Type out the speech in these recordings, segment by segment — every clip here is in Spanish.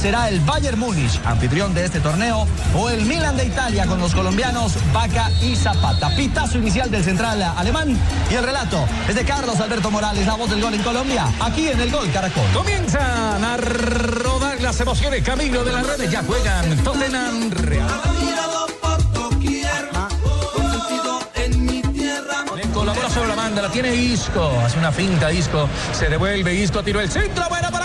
será el Bayern Múnich, anfitrión de este torneo, o el Milan de Italia con los colombianos Vaca y Zapata. Pitazo inicial del central alemán y el relato es de Carlos Alberto Morales, la voz del gol en Colombia, aquí en el Gol Caracol. Comienzan a rodar las emociones camino de las redes, ya juegan Tottenham Real. colabora sobre la banda, la tiene Isco, hace una finta Isco, se devuelve Isco, tiró el centro, bueno para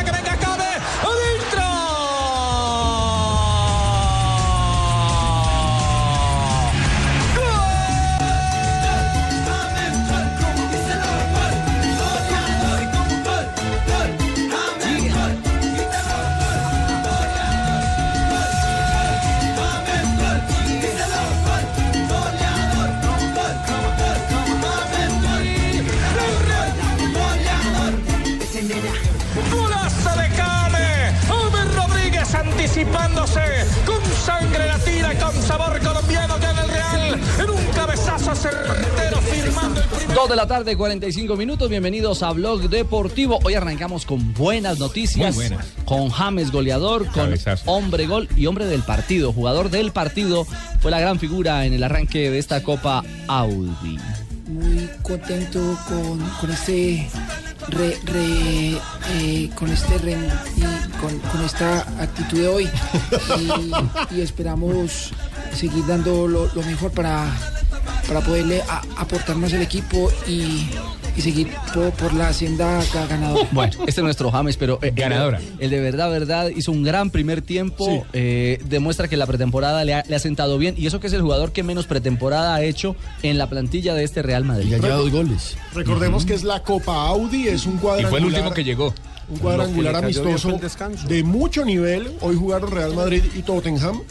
anticipándose, con sangre latina y con sabor colombiano que en el Real, en un cabezazo certero firmando el primer... Dos de la tarde, 45 minutos. Bienvenidos a Blog Deportivo. Hoy arrancamos con buenas noticias. Muy buenas. Con James goleador, con Cabezazo. hombre gol y hombre del partido. Jugador del partido. Fue la gran figura en el arranque de esta Copa Audi. muy contento con, con este re, re, eh, con este re- y con, esta actitud de hoy. Y, esperamos seguir dando lo, mejor para, para poderle aportar más al equipo y, y seguir por, por la ga- ganadora. Bueno, este es nuestro James, pero eh, Ganadora. El, el de verdad, verdad, hizo un gran primer tiempo. eh, demuestra que la pretemporada le ha, le ha sentado bien. Y eso que es el jugador que menos pretemporada ha hecho en la plantilla de este Real Madrid. Ya lleva dos goles. Recordemos que es la Copa Audi, es un Y cuadrangular. fue el último que llegó. Un cuadrangular amistoso de mucho nivel. Hoy jugaron Real Madrid y Tottenham.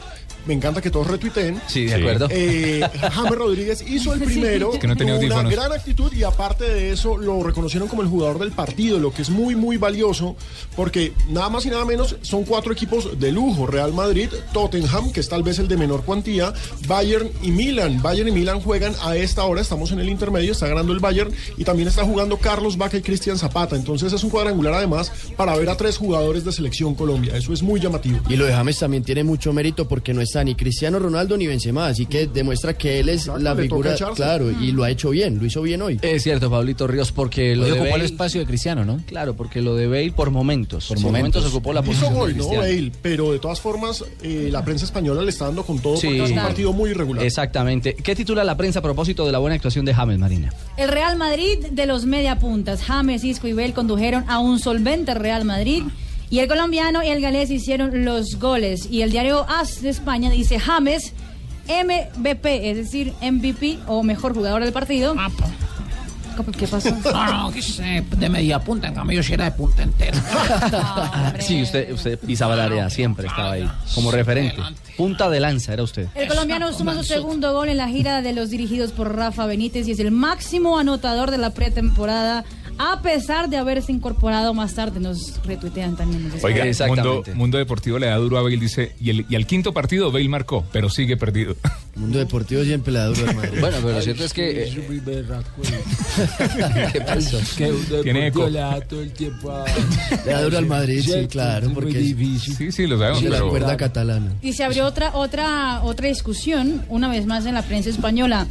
Me encanta que todos retuiteen. Sí, de Sí. acuerdo. Eh, James Rodríguez hizo el primero, Es que no tenía una gran actitud y aparte de eso lo reconocieron como el jugador del partido, lo que es muy muy valioso porque nada más y nada menos son cuatro equipos de lujo, Real Madrid, Tottenham, que es tal vez el de menor cuantía, Bayern y Milan. Bayern y Milan juegan a esta hora, estamos en el intermedio, está ganando el Bayern y también está jugando Carlos Vaca y Cristian Zapata. Entonces es un cuadrangular además para ver a tres jugadores de selección Colombia. Eso es muy llamativo. Y lo de James también tiene mucho mérito porque no está ni Cristiano Ronaldo ni Benzema, así que demuestra que él es la figura, claro, y lo ha hecho bien, lo hizo bien hoy. Es cierto, Pablito Ríos, porque lo de ocupó el Bale- espacio de Cristiano, ¿no? Claro, porque lo de Bale por momentos. Por momentos. momentos ocupó la Hizo posición. de gol, ¿no? Cristiano. Bale, pero de todas formas eh, la prensa española le está dando con todo Sí. porque es un partido muy irregular. Exactamente. ¿Qué titula la prensa a propósito de la buena actuación de James Marina? El Real Madrid de los media puntas, James, Isco y Bell condujeron a un solvente Real Madrid y el colombiano y el galés hicieron los goles. Y el diario AS de España dice James MVP, es decir, MVP o mejor jugador del partido. ¿Cómo- ¿Qué pasó? No, no, que sé, de media punta, en cambio yo sí era de punta entera. Ah. Sí, usted, usted pisaba el área, siempre estaba ahí, como referente. Punta de lanza era usted. El colombiano suma su segundo gol en la gira de los dirigidos por Rafa Benítez y es el máximo anotador de la pretemporada, a pesar de haberse incorporado más tarde. Nos retuitean también. nos Oiga, Exactamente. Mundo, Mundo Deportivo le da duro a Bale, dice, y, el, y al quinto partido Bale marcó, pero sigue perdido. Mundo Deportivo siempre le da duro al Madrid. Bueno, pero lo cierto es que... eh, ¿Qué pasó? Tiene eco. le da todo el tiempo a... le da duro al Madrid, sí, claro, porque es Sí, sí, lo sabemos, la pero... cuerda catalana. Y se abrió otra, otra, otra discusión, una vez más en la prensa española.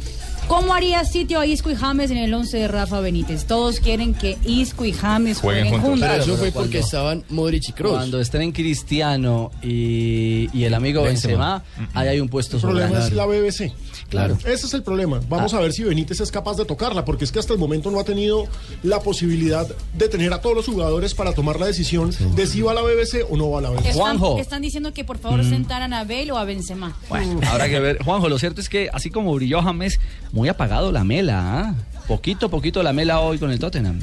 ¿Cómo haría sitio a Isco y James en el 11 de Rafa Benítez? Todos quieren que Isco y James Jueguen jueguen, juntos. juntos. Pero eso fue cuando- porque estaban Modric y Kroos. Cuando estén Cristiano y, y el amigo Benzema, ahí hay un puesto El problema es la BBC. Claro. Ese es el problema. Vamos a ver si Benítez es capaz de tocarla, porque es que hasta el momento no ha tenido la posibilidad de tener a todos los jugadores para tomar la decisión de si va a la BBC o no va a la BBC. Están, Juanjo. están diciendo que por favor sentaran a Bale o a Benzema. Bueno, habrá que ver. Juanjo, lo cierto es que así como brilló James, muy apagado la mela. ¿ah? Poquito, poquito la mela hoy con el Tottenham.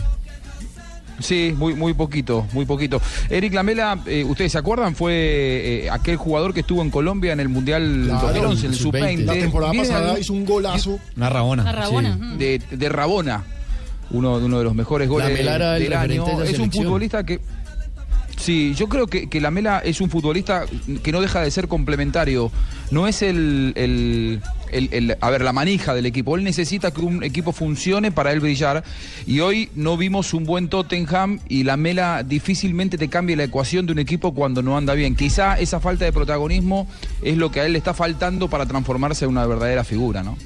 Sí, muy, muy poquito, muy poquito. Eric Lamela, eh, ¿ustedes se acuerdan? Fue eh, aquel jugador que estuvo en Colombia en el Mundial Claro, 2011, en el el sub-20. Sub-20. La temporada pasada hizo un golazo. Una rabona. A Rabona. ujú. de, de Rabona, uno, uno de los mejores goles Lamela del año. de Es un futbolista que... Sí, yo creo que, que Lamela es un futbolista que no deja de ser complementario. No es el, el- el- el- a ver, la manija del equipo. Él necesita que un equipo funcione para él brillar. Y hoy no vimos un buen Tottenham y Lamela difícilmente te cambia la ecuación de un equipo cuando no anda bien. Quizá esa falta de protagonismo es lo que a él le está faltando para transformarse en una verdadera figura, ¿no?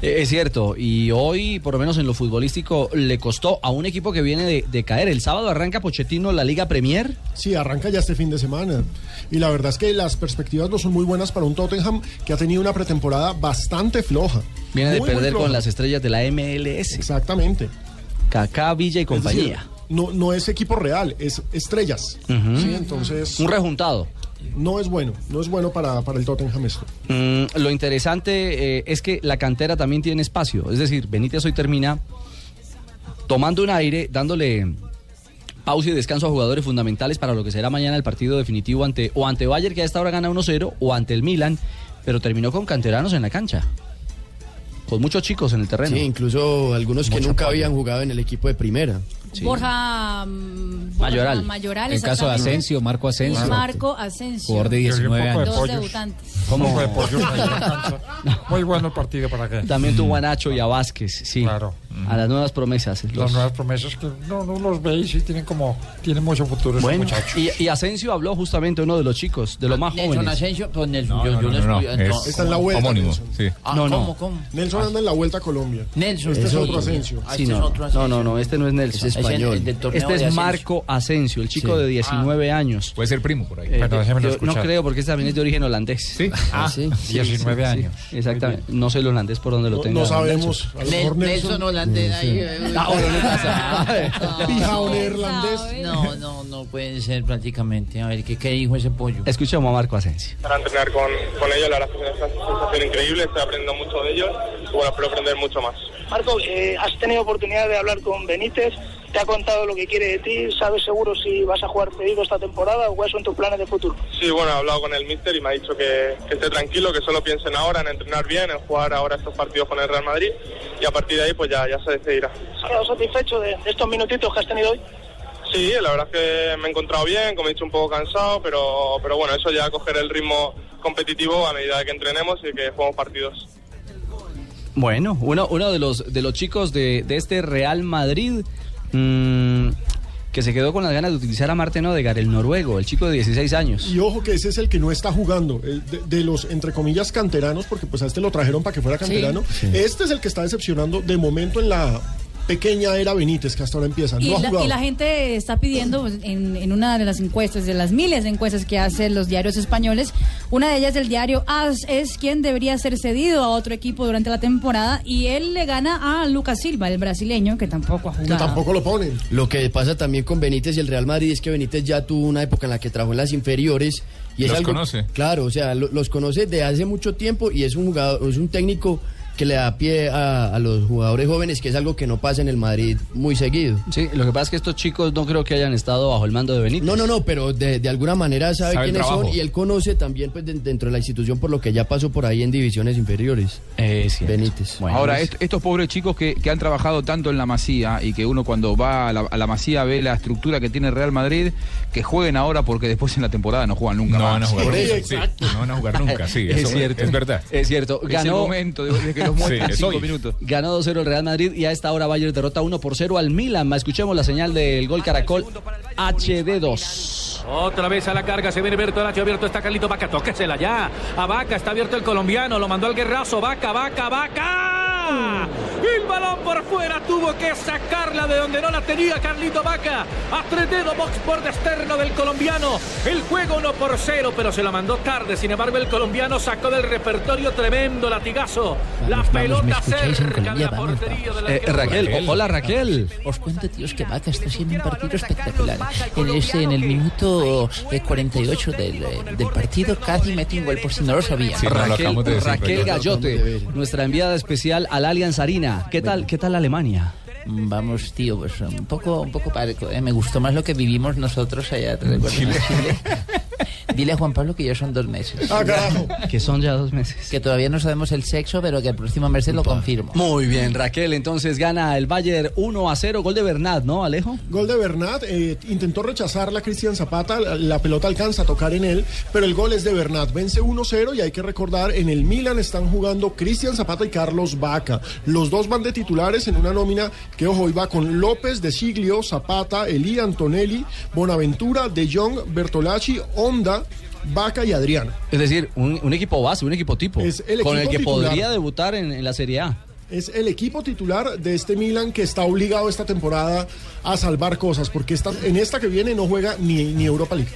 Eh, Es cierto, y hoy, por lo menos en lo futbolístico, le costó a un equipo que viene de, de caer. El sábado arranca Pochettino la Liga Premier. Sí, arranca ya este fin de semana. Y la verdad es que las perspectivas no son muy buenas para un Tottenham que ha tenido una pretemporada bastante floja. Viene de Muy, perder con las estrellas de la MLS. Exactamente. Kaká, Villa y decir, compañía. no, no es equipo real, es estrellas. Sí, entonces. Un rejuntado. No es bueno, no es bueno para, para el Tottenham esto. Mm, lo interesante eh, es que la cantera también tiene espacio. Es decir, Benítez hoy termina tomando un aire, dándole pausa y descanso a jugadores fundamentales para lo que será mañana el partido definitivo ante o ante Bayern que a esta hora gana 1-0 o ante el Milan, pero terminó con canteranos en la cancha. Con muchos chicos en el terreno. Sí, incluso algunos que nunca habían jugado en el equipo de primera. Borja, mm, Borja Mayoral. Mayoral, El caso de. Asensio, Marco Asensio. Marco Asensio. Jugador de 19 años. Dos debutantes. ¿Cómo? De. Muy bueno el partido para que. También tuvo a Nacho y a Vázquez, sí. Claro. A las nuevas promesas. Las nuevas promesas que no, no los veis y tienen como. Tienen mucho futuro esos Bueno, muchachos. y, y Asensio habló justamente uno de los chicos, de los más Nelson jóvenes. Asensio, pues Nelson, No, yo, no, yo no, no, es Está en la vuelta. homónimo, sí. Ah, No, no. ¿cómo, cómo? Nelson anda en la vuelta a Colombia. Nelson. Este es otro Asensio. Ah, Sí, este no, es otro no, Asensio. no, no, este no es Nelson. Es español. el Este es. Marco Asensio, el chico Sí. de 19 años. Puede ser primo por ahí. Eh, déjemelo no creo porque este también es de origen holandés. Sí. Ah, sí. 19 años. Exactamente. No sé el holandés por dónde lo No, tenga. no sabemos. Nelson Nelson. Holandés ahí. No, no, no puede ser prácticamente. A ver, ¿qué, qué dijo ese pollo? Escuchemos a Marco Asensio. para entrenar con, con ellos, la verdad es que es una sensación increíble, estoy aprendiendo mucho de ellos y bueno, espero aprender mucho más. Marco, eh, has tenido oportunidad de hablar con Benítez, te ha contado lo que quiere de ti, sabes seguro si vas a jugar cedido esta temporada o cuáles son tus planes de futuro. Sí, bueno, he hablado con el míster y me ha dicho que, que esté tranquilo, que solo piensen ahora en entrenar bien, en jugar ahora estos partidos con el Real Madrid y a partir de ahí pues ya, ya se decidirá. ¿Has quedado satisfecho de, de estos minutitos que has tenido hoy? Sí, la verdad es que me he encontrado bien, como he dicho un poco cansado, pero, pero bueno, eso ya coger el ritmo competitivo a medida que entrenemos y que juguemos partidos. Bueno, uno, uno de los de los chicos de, de este Real Madrid mm, que se quedó con las ganas de utilizar a Marten Odegaard, el noruego, el chico de 16 años. Y ojo que ese es el que no está jugando, de, de los entre comillas canteranos, porque pues a este lo trajeron para que fuera canterano. Este es el que está decepcionando de momento en la pequeña era Benítez, que hasta ahora empieza. Y No ha la, jugado. y la gente está pidiendo pues, en, en una de las encuestas, de las miles de encuestas que hacen los diarios españoles, una de ellas del diario AS es quien debería ser cedido a otro equipo durante la temporada y él le gana a Lucas Silva, el brasileño, que tampoco ha que jugado. tampoco lo ponen. Lo que pasa también con Benítez y el Real Madrid es que Benítez ya tuvo una época en la que trabajó en las inferiores y es Los algo conoce. claro, o sea, lo- los conoce de hace mucho tiempo y es un jugador, es un técnico que le da pie a, a los jugadores jóvenes, que es algo que no pasa en el Madrid muy seguido. Sí, lo que pasa es que estos chicos no creo que hayan estado bajo el mando de Benítez. No, no, no, pero de, de alguna manera sabe, quiénes son y él conoce también pues de- dentro de la institución por lo que ya pasó por ahí en divisiones inferiores. Eh, cierto. Benítez. Bueno, Ahora, es- est- estos pobres chicos que, que han trabajado tanto en la Masía y que uno cuando va a la, a la Masía ve la estructura que tiene Real Madrid, que jueguen ahora porque después en la temporada no juegan nunca No más. van a jugar Por nunca. sí. exacto. No van a jugar nunca, sí. es eso cierto. Es verdad. Es cierto. Es el Ganó, momento de, de que Sí, cinco hoy. minutos. ganó 2-0 el Real Madrid y a esta hora Bayern derrota 1 por 0 al Milan. Escuchemos la señal del gol Caracol HD2. Otra vez a la carga, se viene Bertolacho, abierto está Carlito Vaca, tóquesela ya. A Vaca, está abierto el colombiano, lo mandó al guerrazo, Vaca, Vaca, Vaca. El balón por fuera, tuvo que sacarla de donde no la tenía Carlito Vaca. A tres dedos, box por externo del colombiano. El juego 1 por 0, pero se la mandó tarde. Sin embargo, el colombiano sacó del repertorio tremendo latigazo. La Vamos, vamos, ¿me pelota escucháis en cerca de Colombia? la Vamos, portería de la Eh, Raquel, Raquel. hola Raquel. Os cuento, tíos, que Vaca está haciendo un partido espectacular. En, ese, en el minuto eh, 48 del, del partido casi metió un gol por si no lo sabían. Sí, no, lo Raquel, de decir, Raquel Raquel. Gallote, nuestra enviada especial al Allianz Arena. ¿Qué tal, qué tal Alemania? Mm, Vamos, tío, pues un poco, un poco parco. ¿eh? Me gustó más lo que vivimos nosotros allá, ¿te recuerdas? En Chile. Dile a Juan Pablo que ya son dos meses. Ah, carajo. Que son ya dos meses. Que todavía no sabemos el sexo, pero que el próximo mes se lo confirmo. Muy bien, Raquel, entonces gana el Bayern 1 a 0, gol de Bernat, ¿no, Alejo? Gol de Bernat, eh, intentó rechazarla Cristian Zapata, la, la pelota alcanza a tocar en él, pero el gol es de Bernat, vence 1-0 y hay que recordar, en el Milan están jugando Cristian Zapata y Carlos Vaca. Los dos van de titulares en una nómina que, ojo, iba con López, De Siglio, Zapata, Elí Antonelli, Bonaventura, De Jong, Bertolacci, Honda, Vaca y Adriano. Es decir, un, un equipo base, un equipo tipo, Es el con el equipo que titular. podría debutar en, en la Serie A. Es el equipo titular de este Milan que está obligado esta temporada a salvar cosas, porque esta, en esta que viene no juega ni, ni Europa League.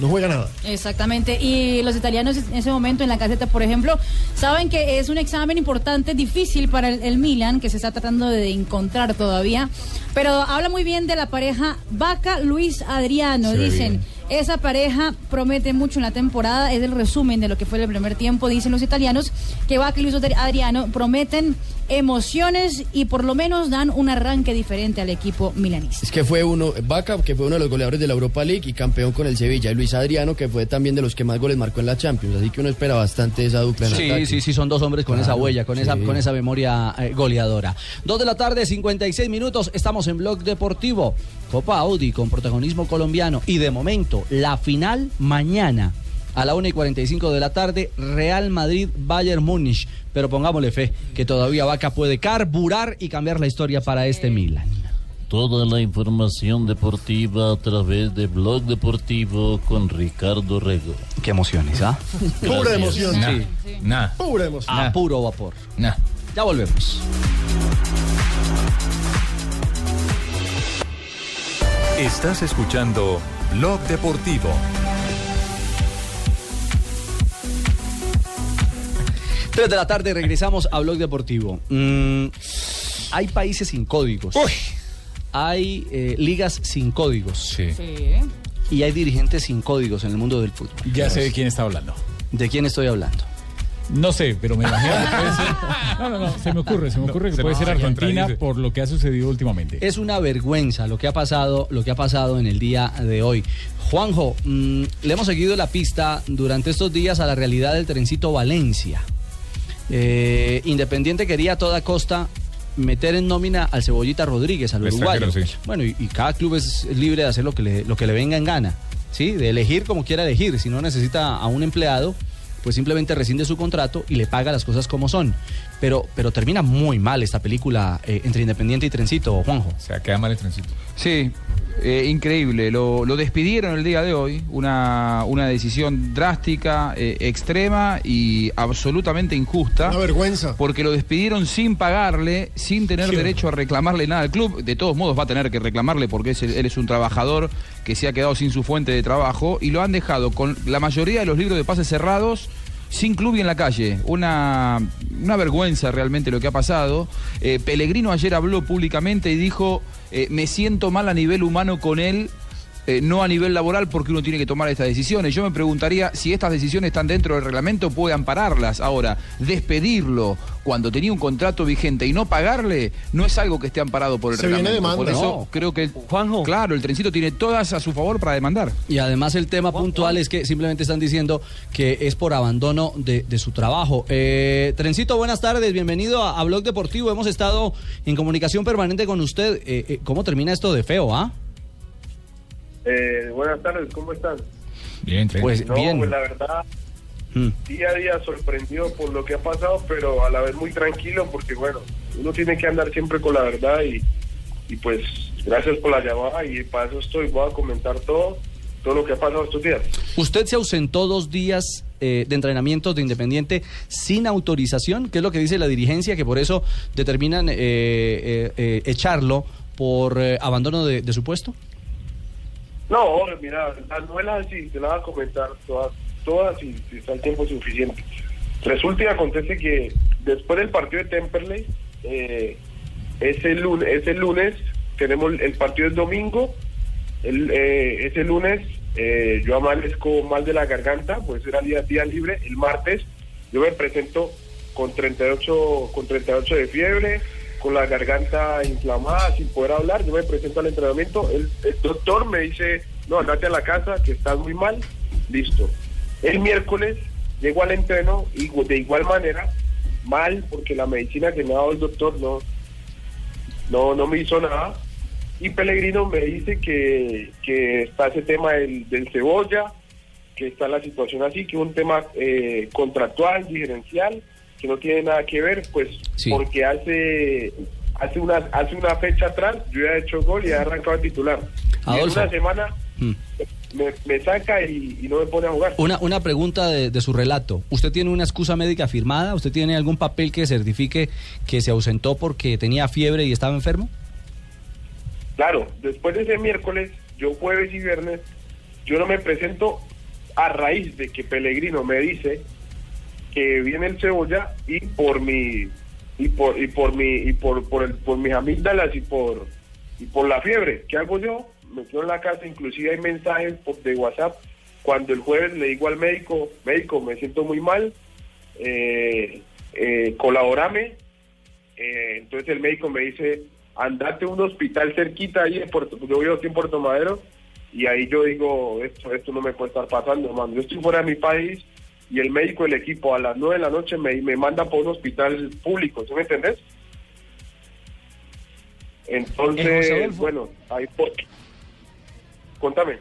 No juega nada. Exactamente. Y los italianos en ese momento en la caseta, por ejemplo, saben que es un examen importante, difícil para el, el Milan, que se está tratando de encontrar todavía. Pero habla muy bien de la pareja Vaca Luis Adriano. Se Dicen, bien. Esa pareja promete mucho en la temporada. Es el resumen de lo que fue el primer tiempo. Dicen los italianos que Luis Adriano prometen emociones y por lo menos dan un arranque diferente al equipo milanista. Es que fue uno, Vaca, que fue uno de los goleadores de la Europa League y campeón con el Sevilla, y Luis Adriano, que fue también de los que más goles marcó en la Champions, así que uno espera bastante esa dupla en Sí, ataque. sí, sí, son dos hombres con Claro, esa huella, con esa, con esa memoria eh, goleadora. Dos de la tarde, 56 minutos, estamos en Blog Deportivo. Copa Audi con protagonismo colombiano. Y de momento, la final mañana a la 1 y 45 de la tarde, Real Madrid, Bayern Múnich. Pero pongámosle fe, que todavía Vaca puede carburar y cambiar la historia para este Milan. Toda la información deportiva a través de Blog Deportivo con Ricardo Rego. Qué emociones, ¿ah? Pura emoción. Sí. Nah. Pura emoción. A puro vapor. Nah. Ya volvemos. Estás escuchando Blog Deportivo. Tres de la tarde regresamos a Blog Deportivo. Mm, hay países sin códigos. Hay eh, ligas sin códigos. Y hay dirigentes sin códigos en el mundo del fútbol. Ya sé de quién está hablando. ¿De quién estoy hablando? No sé, pero me imagino que puede ser. No, no, no, se me ocurre, se me ocurre que se puede ser se Argentina por lo que ha sucedido últimamente. Es una vergüenza lo que ha pasado, lo que ha pasado en el día de hoy. Juanjo, mm, le hemos seguido la pista durante estos días a la realidad del trencito Valencia. Eh, Independiente quería a toda costa meter en nómina al Cebollita Rodríguez, al uruguayo. sí. Bueno, y, y cada club es libre de hacer lo que le, lo que le venga en gana, ¿sí? De elegir como quiera elegir. Si no necesita a un empleado, pues simplemente rescinde su contrato y le paga las cosas como son. Pero, pero termina muy mal esta película eh, entre Independiente y Trencito, Juanjo. O sea, queda mal el trencito. Sí, eh, increíble. Lo, lo despidieron el día de hoy. Una, una decisión drástica, eh, extrema y absolutamente injusta. Una vergüenza. Porque lo despidieron sin pagarle, sin tener Sí. derecho a reclamarle nada al club. De todos modos va a tener que reclamarle porque es el- él es un trabajador que se ha quedado sin su fuente de trabajo y lo han dejado con la mayoría de los libros de pases cerrados. Sin club y en la calle. Una, una vergüenza realmente lo que ha pasado. Eh, Pellegrino ayer habló públicamente y dijo, eh, me siento mal a nivel humano con él, eh, no a nivel laboral porque uno tiene que tomar estas decisiones. Yo me preguntaría si estas decisiones están dentro del reglamento, puede ampararlas. Ahora, despedirlo cuando tenía un contrato vigente y no pagarle, no es algo que esté amparado por el Se viene reglamento. Por eso No. creo que, claro, el trencito tiene todas a su favor para demandar. Y además el tema puntual es que simplemente están diciendo que es por abandono de, de su trabajo. Eh, Trencito, buenas tardes, bienvenido a, a Blog Deportivo. Hemos estado en comunicación permanente con usted. Eh, eh, ¿Cómo termina esto de feo, ah? Eh, buenas tardes, ¿cómo están? Bien, Pues no, bien. pues la verdad, Mm. día a día sorprendido por lo que ha pasado, pero a la vez muy tranquilo porque, bueno, uno tiene que andar siempre con la verdad y, y pues gracias por la llamada y para eso estoy, voy a comentar todo, todo lo que ha pasado estos días. Usted se ausentó dos días eh, de entrenamiento de Independiente sin autorización, que es lo que dice la dirigencia, que por eso determinan eh, eh, eh, echarlo por eh, abandono de, de su puesto. No, mira, la novela así, te la voy a comentar todas, todas y si está el tiempo suficiente. Resulta y acontece que después del partido de Temperley, eh, ese, lunes, ese lunes, tenemos el partido es domingo, el, eh, ese lunes eh, yo amanezco mal de la garganta, pues era día, día libre, el martes yo me presento con 38, con 38 de fiebre, con la garganta inflamada, sin poder hablar, yo me presento al entrenamiento, el, el doctor me dice, no, andate a la casa, que estás muy mal, listo. El miércoles llego al entreno y de igual manera, mal, porque la medicina que me ha dado el doctor no, no, no me hizo nada. Y Pellegrino me dice que, que está ese tema del, del cebolla, que está la situación así, que un tema eh, contractual, diferencial, que no tiene nada que ver, pues Sí. porque hace hace una hace una fecha atrás yo ya he hecho gol y he arrancado el titular. Y en una semana Mm. me, me saca y, y no me pone a jugar. Una, una pregunta de, de su relato. ¿Usted tiene una excusa médica firmada? ¿Usted tiene algún papel que certifique que se ausentó porque tenía fiebre y estaba enfermo? Claro, después de ese miércoles, yo jueves y viernes, yo no me presento a raíz de que Pellegrino me dice que viene el cebolla y por mi y por y por mi y por por, el, por mis amígdalas y por y por la fiebre. ¿Qué hago yo? Me quedo en la casa, inclusive hay mensajes por- de WhatsApp cuando el jueves le digo al médico, médico, me siento muy mal, eh, eh, colaborame. Eh, entonces el médico me dice, andate a un hospital cerquita ahí en Puerto, yo vivo aquí en Puerto Madero, y ahí yo digo, esto, esto no me puede estar pasando, hermano. Yo estoy fuera de mi país y el médico del equipo a las nueve de la noche me, me manda por un hospital público, ¿sí me entendés? Entonces, bueno, ahí por... Contame.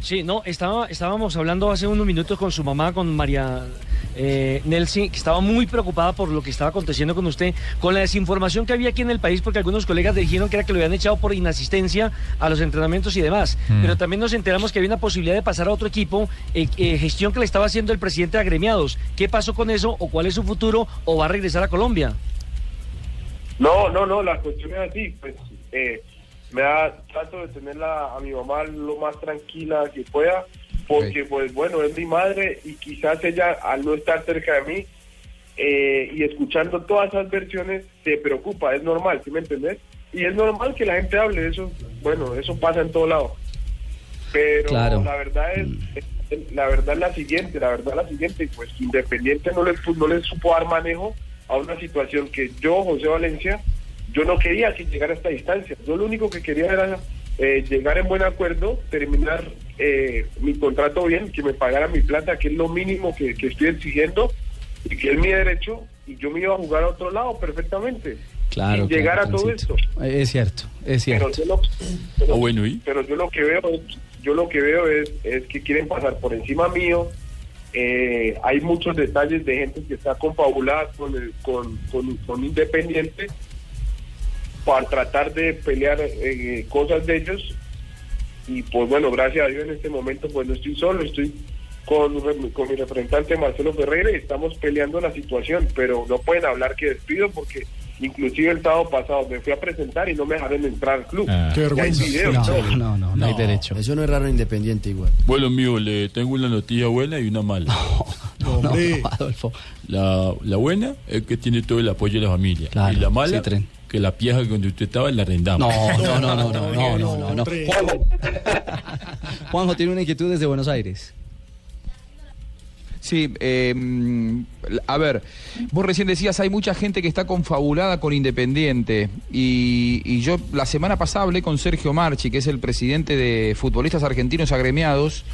Sí, no, estaba, estábamos hablando hace unos minutos con su mamá, con María eh, Nelsi, que estaba muy preocupada por lo que estaba aconteciendo con usted, con la desinformación que había aquí en el país, porque algunos colegas dijeron que era que lo habían echado por inasistencia a los entrenamientos y demás. Mm. Pero también nos enteramos que había una posibilidad de pasar a otro equipo, eh, eh, gestión que le estaba haciendo el presidente de agremiados. ¿Qué pasó con eso o cuál es su futuro o va a regresar a Colombia? No, no, no, la cuestión es así, pues eh, me da, trato de tenerla a mi mamá lo más tranquila que pueda, porque pues bueno, es mi madre y quizás ella al no estar cerca de mí eh, y escuchando todas esas versiones se preocupa, es normal, ¿sí me entendés? Y es normal que la gente hable eso, bueno, eso pasa en todo lado. Pero Claro. la verdad es, la verdad es la siguiente, la verdad es la siguiente, pues Independiente no pu- no les supo dar manejo a una situación que yo, José Valencia, yo no quería que llegara a esta distancia. Yo lo único que quería era eh, llegar en buen acuerdo, terminar eh, mi contrato bien, que me pagara mi plata, que es lo mínimo que, que estoy exigiendo, y que es mi derecho, y yo me iba a jugar a otro lado perfectamente. Claro. Sin llegar claro, a todo esto. Es cierto, es Pero cierto. yo lo, pero, bueno, ¿y? pero yo lo que veo, es- yo lo que veo es, es que quieren pasar por encima mío. Eh, hay muchos detalles de gente que está confabulada con, el- con, con, con Independiente para tratar de pelear eh, cosas de ellos. Y pues bueno, gracias a Dios en este momento pues no estoy solo, estoy con, con mi representante Marcelo Ferreira y estamos peleando la situación, pero no pueden hablar que despido porque inclusive el sábado pasado me fui a presentar y no me dejaron entrar al club. Ah. Qué vergüenza. videos, No, todo. no, no, no hay derecho. Eso no es raro en independiente igual. Bueno, amigo, le tengo una noticia buena y una mala. No, no. Adolfo. La, la buena es que tiene todo el apoyo de la familia. Claro, y la mala, sí, tren. Que la pieza donde usted estaba la arrendamos. No, no, no, no, no, no, no, no. Juanjo. Juanjo tiene una inquietud desde Buenos Aires. Sí, eh, a ver, vos recién decías, hay mucha gente que está confabulada con Independiente y, y yo la semana pasada hablé con Sergio Marchi, que es el presidente de Futbolistas Argentinos Agremiados.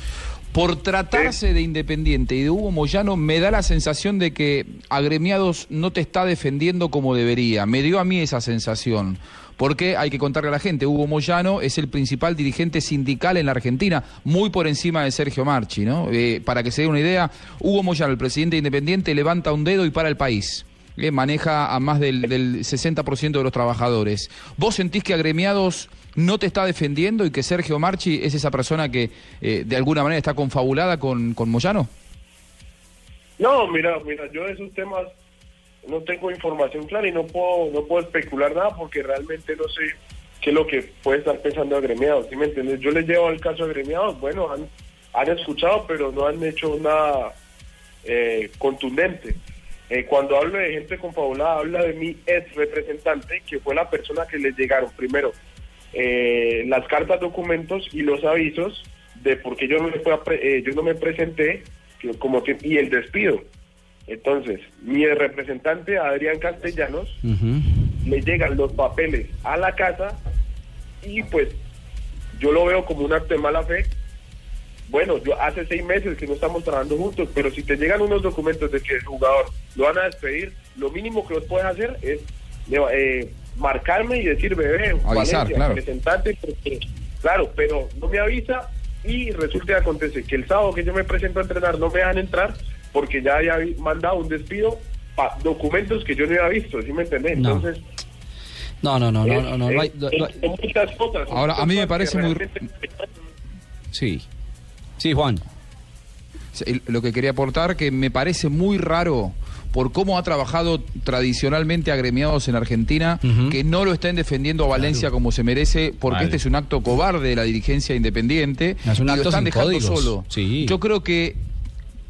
Por tratarse de Independiente y de Hugo Moyano, me da la sensación de que Agremiados no te está defendiendo como debería. Me dio a mí esa sensación. Porque hay que contarle a la gente, Hugo Moyano es el principal dirigente sindical en la Argentina, muy por encima de Sergio Marchi, ¿no? Eh, para que se dé una idea, Hugo Moyano, el presidente independiente, levanta un dedo y para el país. Eh, maneja a más del, del 60% de los trabajadores. ¿Vos sentís que Agremiados no te está defendiendo y que Sergio Marchi es esa persona que eh, de alguna manera está confabulada con, con Moyano? No, mira, mira, yo de esos temas no tengo información clara y no puedo no puedo especular nada porque realmente no sé qué es lo que puede estar pensando agremiados, ¿sí me entiendes? Yo les llevo al caso agremiados, bueno, han, han escuchado pero no han hecho nada eh, contundente. Eh, cuando hablo de gente confabulada, habla de mi ex representante, que fue la persona que les llegaron primero eh, las cartas, documentos y los avisos de por qué yo no me, fui a pre- eh, yo no me presenté como que- y el despido. Entonces, mi representante, Adrián Castellanos, le llegan los papeles a la casa y pues yo lo veo como un acto de mala fe bueno, yo hace seis meses que no estamos trabajando juntos, pero si te llegan unos documentos de que el jugador lo van a despedir, lo mínimo que vos puedes hacer es eh, marcarme y decir, bebé, Avisar, Valencia, claro. representante, porque- claro, pero no me avisa y resulta que acontece que el sábado que yo me presento a entrenar no me dejan entrar porque ya había mandado un despido pa- documentos que yo no había visto, ¿sí me entendés? No. Entonces, No, no, no, no, es- no, no, hay- muchas cosas. Ahora, a mí me parece muy- Sí. Sí, Juan. Lo que quería aportar, que me parece muy raro por cómo ha trabajado tradicionalmente agremiados en Argentina, que no lo estén defendiendo a Valencia como se merece, porque Vale. este es un acto cobarde de la dirigencia independiente Es un y acto lo están dejando códigos. solo. Sí. Yo creo que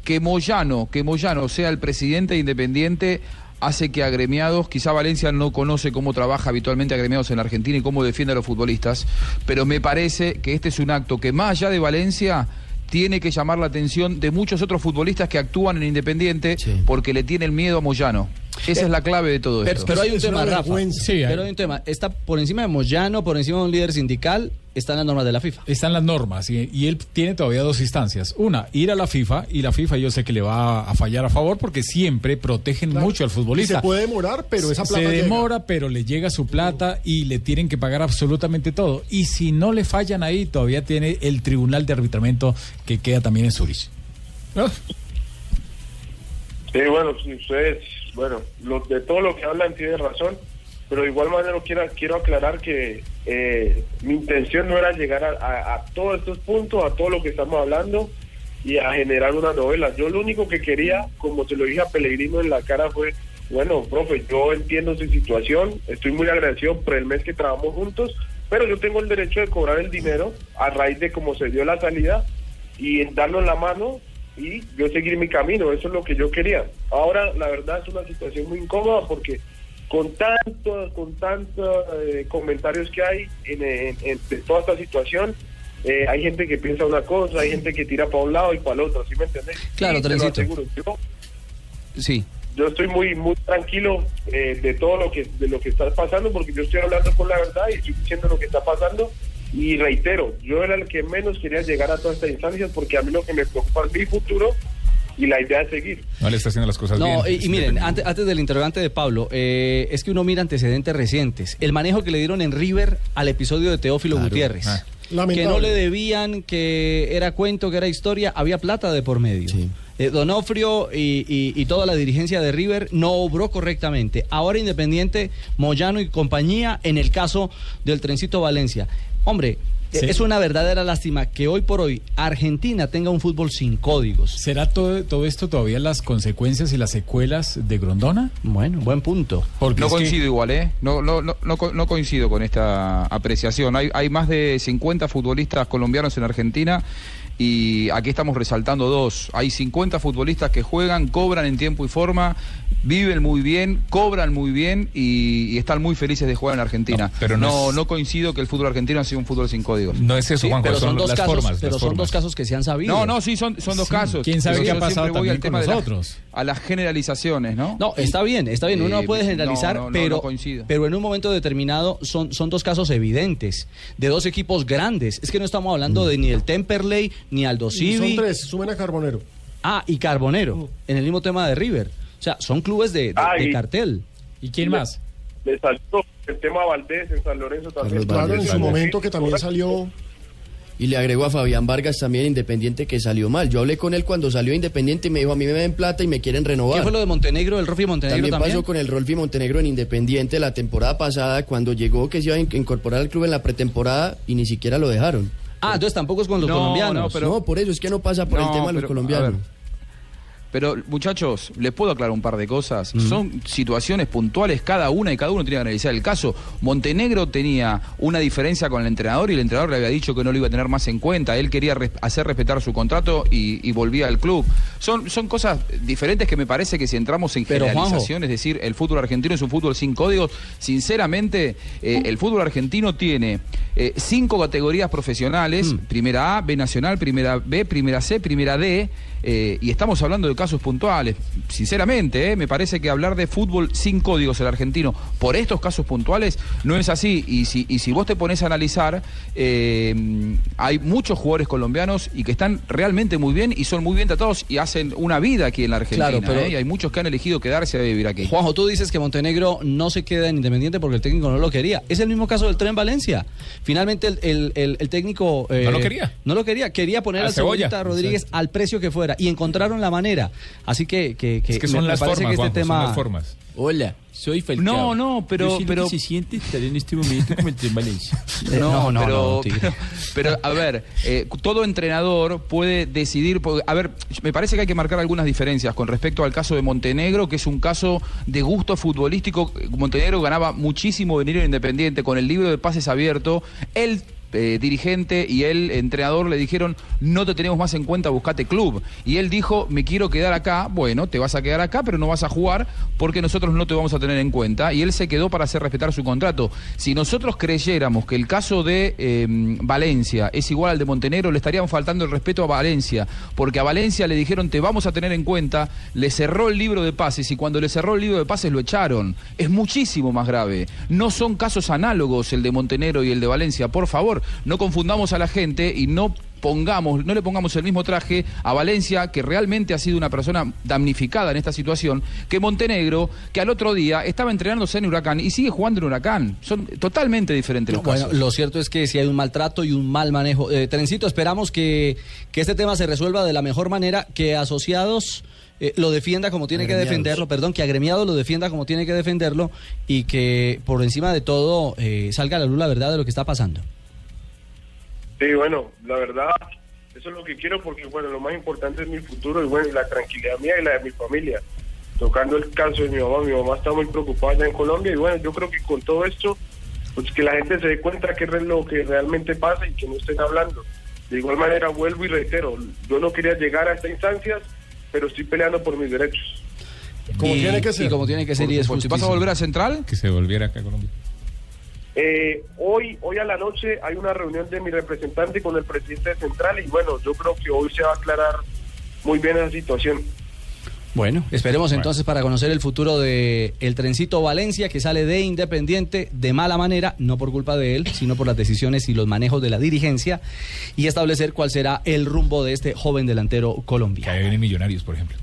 que Moyano, que Moyano sea el presidente de Independiente hace que agremiados, quizá Valencia no conoce cómo trabaja habitualmente agremiados en la Argentina y cómo defiende a los futbolistas, pero me parece que este es un acto que más allá de Valencia tiene que llamar la atención de muchos otros futbolistas que actúan en Independiente porque le tienen miedo a Moyano. Esa es la clave de todo esto. pero hay un tema, Rafa. Sí, hay- pero hay un tema. Está por encima de Moyano, por encima de un líder sindical, están las normas de la FIFA. Están las normas y, y él tiene todavía dos instancias. Una, ir a la FIFA y la FIFA yo sé que le va a fallar a favor porque siempre protegen Claro. mucho al futbolista. Y se puede demorar, pero esa plata Se llega. demora, pero le llega su plata y le tienen que pagar absolutamente todo. Y si no le fallan ahí, todavía tiene el tribunal de arbitramiento que queda también en Zurich. ¿No? Sí, bueno, si ustedes, bueno, de todo lo que hablan tiene razón, pero de igual manera quiero, quiero aclarar que eh, mi intención no era llegar a todos estos puntos, a todo lo que estamos hablando y a generar una novela. Yo lo único que quería, como se lo dije a Pellegrino en la cara, fue, bueno, profe, yo entiendo su situación, estoy muy agradecido por el mes que trabajamos juntos, pero yo tengo el derecho de cobrar el dinero a raíz de cómo se dio la salida y en darnos la mano y yo seguir mi camino, eso es lo que yo quería. Ahora, la verdad es una situación muy incómoda porque con tantos, con tantos eh, comentarios que hay en, en- en- de toda esta situación, eh, hay gente que piensa una cosa, hay gente que tira para un lado y para el otro, ¿sí me entendés? Claro, Trencito. yo Sí. yo estoy muy muy tranquilo eh, de todo lo que de lo que está pasando porque yo estoy hablando con la verdad y estoy diciendo lo que está pasando y reitero yo era el que menos quería llegar a todas estas instancias porque a mí lo que me preocupa es mi futuro y la idea es seguir No le está haciendo las cosas No, bien. y, y miren, antes, antes del interrogante de Pablo, eh, es que uno mira antecedentes recientes. El manejo que le dieron en River al episodio de Teófilo Gutiérrez. Ah. Que no le debían, que era cuento, que era historia, había plata de por medio. Eh, Donofrio y, y- y toda la dirigencia de River no obró correctamente. Ahora Independiente, Moyano y compañía en el caso del Trencito Valencia. Hombre, Sí. es una verdadera lástima que hoy por hoy Argentina tenga un fútbol sin códigos. ¿Será todo, todo esto todavía las consecuencias y las secuelas de Grondona? Bueno, buen punto. Porque No que- coincido igual, ¿eh? No, no, no, no, co- no coincido con esta apreciación. Hay, hay más de 50 futbolistas colombianos en Argentina y aquí estamos resaltando dos. Hay 50 futbolistas que juegan, cobran en tiempo y forma, viven muy bien, cobran muy bien y, y están muy felices de jugar en Argentina. No, pero no no, es- no coincido que el fútbol argentino ha sido un fútbol sin códigos. No es eso, Sí, pero son, dos las casos, formas. pero las son formas. dos casos que se han sabido. No, no, sí, son, son dos Sí, casos. quién sabe Pero qué ha pasado voy al también tema con de los la- otros. a las generalizaciones, ¿no? No, está bien, está bien, uno Eh, no puede generalizar, no, no, no, pero, no coincido. pero en un momento determinado son, son dos casos evidentes de dos equipos grandes. Es que no estamos hablando de ni el Temperley, ni Aldo son Civi. tres, sumen a Carbonero. Ah, y Carbonero, en el mismo tema de River. O sea, son clubes de, de- Ah, de cartel. ¿Y quién más? le salió el tema Valdés en San Lorenzo también Carlos Claro, en su Valdés. momento que también salió. Y le agregó a Fabián Vargas también Independiente que salió mal. Yo hablé con él cuando salió Independiente y me dijo, a mí me den plata y me quieren renovar. ¿Qué fue lo de Montenegro, el Rofi Montenegro También, también? pasó con el Rolfi Montenegro en Independiente la temporada pasada, cuando llegó que se iba a in- incorporar al club en la pretemporada y ni siquiera lo dejaron. Ah, entonces tampoco es con los No, colombianos. no, pero- no, por eso es que no pasa por el tema de los pero, colombianos. Pero muchachos, les puedo aclarar un par de cosas. Son situaciones puntuales cada una y cada uno tiene que analizar el caso. Montenegro tenía una diferencia con el entrenador y el entrenador le había dicho que no lo iba a tener más en cuenta. Él quería res- hacer respetar su contrato y, y volvía al club. Son, son cosas diferentes que me parece que si entramos en Pero, Juanjo. generalización, es decir, el fútbol argentino es un fútbol sin códigos, sinceramente, eh, el fútbol argentino tiene eh, cinco categorías profesionales, Mm. primera A, B Nacional, primera B, primera C, primera D. eh, y estamos hablando de casos puntuales. Sinceramente, eh, me parece que hablar de fútbol sin códigos el argentino por estos casos puntuales no es así. Y si, y si vos te pones a analizar, eh, hay muchos jugadores colombianos y que están realmente muy bien y son muy bien tratados y hacen una vida aquí en la Argentina. Claro, pero- ¿eh? Y hay muchos que han elegido quedarse a vivir aquí. Juanjo, tú dices que Montenegro no se queda en Independiente porque el técnico no lo quería. Es el mismo caso del Tren Valencia. Finalmente el, el- el- el técnico... eh, No lo quería. No lo quería. Quería poner A a. Cebollita Rodríguez al precio que fuera. Y encontraron la manera. Así que... que, Es que son me- me las parece formas, que este Juanjo, tema... son las formas. Hola, soy Falcao. No, no, pero- Yo sé lo pero- que se siente estar en este momento como el Tren Valencia. No, no, pero, no, pero, pero, a ver, eh, todo entrenador puede decidir. A ver, me parece que hay que marcar algunas diferencias con respecto al caso de Montenegro, que es un caso de gusto futbolístico. Montenegro ganaba muchísimo venir en Independiente con el libro de pases abierto. Él. Eh, dirigente y el entrenador le dijeron no te tenemos más en cuenta, buscate club. Y él dijo, me quiero quedar acá, bueno, te vas a quedar acá, pero no vas a jugar porque nosotros no te vamos a tener en cuenta. Y él se quedó para hacer respetar su contrato. Si nosotros creyéramos que el caso de eh, Valencia es igual al de Montenegro, le estarían faltando el respeto a Valencia, porque a Valencia le dijeron te vamos a tener en cuenta, le cerró el libro de pases y cuando le cerró el libro de pases lo echaron. Es muchísimo más grave. No son casos análogos el de Montenegro y el de Valencia. Por favor, no confundamos a la gente y no pongamos, no le pongamos el mismo traje a Valencia, que realmente ha sido una persona damnificada en esta situación, que Montenegro, que al otro día estaba entrenándose en Huracán y sigue jugando en Huracán. Son totalmente diferentes los Bueno, casos. lo cierto es que si hay un maltrato y un mal manejo. Eh, Trencito, esperamos que, que este tema se resuelva de la mejor manera, que asociados eh, lo defienda como tiene que defenderlo, perdón, que agremiado lo defienda como tiene que defenderlo y que por encima de todo eh, salga a la luz la verdad de lo que está pasando. Sí, bueno, la verdad, eso es lo que quiero porque, bueno, lo más importante es mi futuro y, bueno, la tranquilidad mía y la de mi familia. Tocando el caso de mi mamá, mi mamá está muy preocupada allá en Colombia y, bueno, yo creo que con todo esto, pues que la gente se dé cuenta qué es lo que realmente pasa y que no estén hablando. De igual manera, vuelvo y reitero, yo no quería llegar a estas instancias, pero estoy peleando por mis derechos. y, y como tiene que ser y es ¿Vas a volver a Central? Que se volviera acá a Colombia. Eh, hoy, hoy a la noche hay una reunión de mi representante con el presidente de Central y bueno, yo creo que hoy se va a aclarar muy bien esa situación. Bueno, esperemos entonces para conocer el futuro de el trencito Valencia que sale de Independiente de mala manera, no por culpa de él, sino por las decisiones y los manejos de la dirigencia y establecer cuál será el rumbo de este joven delantero colombiano. Que haría bien en Millonarios, por ejemplo.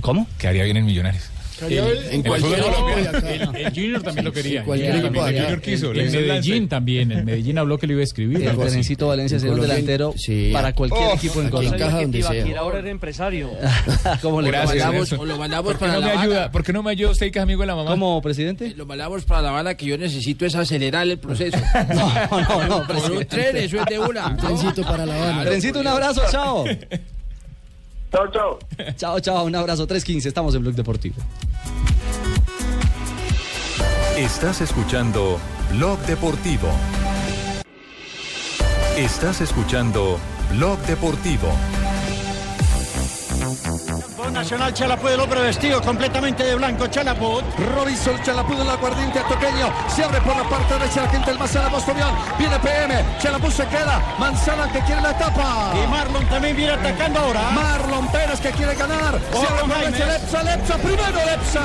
¿Cómo? Que haría bien en Millonarios. En el cualquier. El, el Junior también lo quería. En cualquier El equipo de acá. Junior quiso. El- El, el Medellín también. El Medellín habló que le iba a escribir. El trencito Valencia será un delantero sí. para cualquier Oh, equipo en Colombia. encaja donde sea. Ahora era empresario. ¿Cómo le o lo mandamos ¿Por qué para no La me ayuda? ¿Por qué no me ayuda usted que es amigo de la mamá? ¿Cómo, presidente? Lo mandamos para La Habana que yo necesito es acelerar el proceso. No, no, no, Por un tren, eso es de una. Un trencito para La Habana. Trencito, un abrazo, chao. Chao, chao. Chao, chao, un abrazo. 3.15, estamos en Blog Deportivo. Estás escuchando Blog Deportivo. Estás escuchando Blog Deportivo. Nacional Chalapud, el hombre vestido completamente de blanco, Chalapud. Robinson Chalapud el aguardiente toqueño. Se abre por la parte derecha la quinta el Manzana Bostonian. Viene PM. Chalapud se queda. Manzana que quiere la etapa. Y Marlon también viene atacando ahora. Marlon Pérez que quiere ganar. Se abre por la derecha. Lepsa. Lepsa. Primero Lepsa.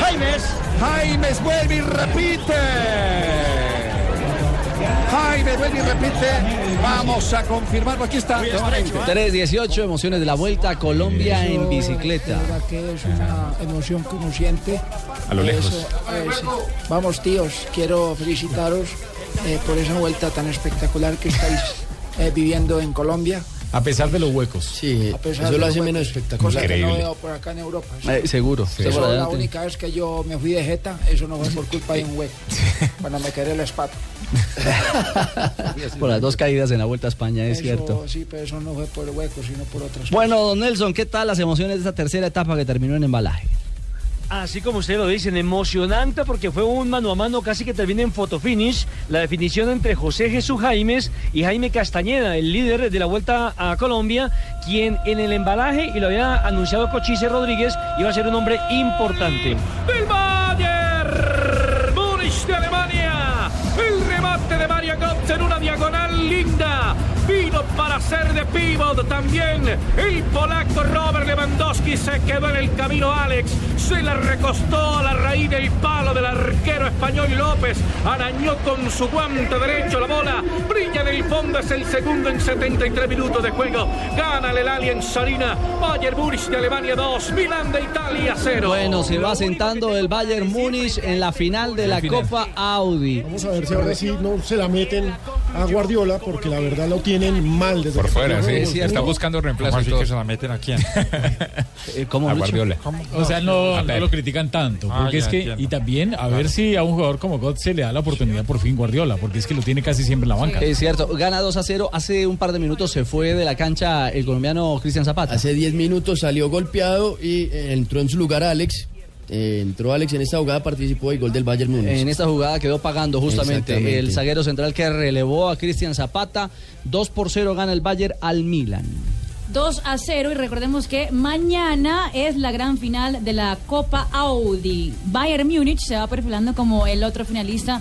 Jaimes. Jaimes vuelve y repite. Jaime vuelve y repite. Vamos a confirmarlo. Aquí está. 3.18, emociones de la vuelta a Colombia Eso, en bicicleta. que es una emoción que uno siente. A lo lejos. Eso, es- vamos, tíos, quiero felicitaros eh, por esa vuelta tan espectacular que estáis eh, viviendo en Colombia. A pesar de los huecos. Sí, A pesar eso lo hace menos espectacular. Cosa que no Increíble. veo por acá en Europa. sí. Eh, seguro. Sí. Eso, la única vez que yo me fui de jeta, eso no fue por culpa de un hueco. Cuando me quedé el espato. Por las dos caídas en la vuelta a España, es Eso, cierto. Sí, pero eso no fue por el hueco, sino por otras Bueno, don Nelson, ¿qué tal las emociones de esta tercera etapa que terminó en embalaje? Así como ustedes lo dicen, emocionante porque fue un mano a mano casi que termina en fotofinish. La definición entre José Jesús Jaimes y Jaime Castañeda, el líder de la Vuelta a Colombia, quien en el embalaje, y lo había anunciado Cochise Rodríguez, iba a ser un hombre importante. del Bayern Múnich de Alemania. El remate de Mario Götze en una diagonal para ser de pivot también. El polaco Robert Lewandowski se quedó en el camino Alex. Se la recostó a la raíz del palo del arquero español López. Arañó con su guante derecho la bola. Brilla en el fondo, es el segundo en 73 minutos de juego. Gana el Alien Sarina. Bayern Múnich de Alemania 2. Milán de Italia 0. Bueno, se va sentando el Bayern Múnich en la final de la Copa Audi. Vamos a ver si ahora sí no se la meten a Guardiola, porque la verdad lo tienen mal desde Por que fuera, sí. los Está buscando reemplazo. ¿Cómo y así que se la meten a quién? ¿Cómo, a? Guardiola. O sea, no, no lo critican tanto. Ah, Porque ya es que, entiendo. y también a ver si a un jugador como God se le da la oportunidad por fin Guardiola, porque es que lo tiene casi siempre en la banca. Es cierto, gana 2 a 0. Hace un par de minutos se fue de la cancha el colombiano Cristian Zapata. Hace 10 minutos salió golpeado y eh, entró en su lugar Alex. Eh, entró Alex en esta jugada, participó y gol del Bayern Múnich. En esta jugada quedó pagando justamente el zaguero central que relevó a Cristian Zapata. 2 por 0 gana el Bayern al Milan. 2 a 0 y recordemos que mañana es la gran final de la Copa Audi. Bayern Múnich se va perfilando como el otro finalista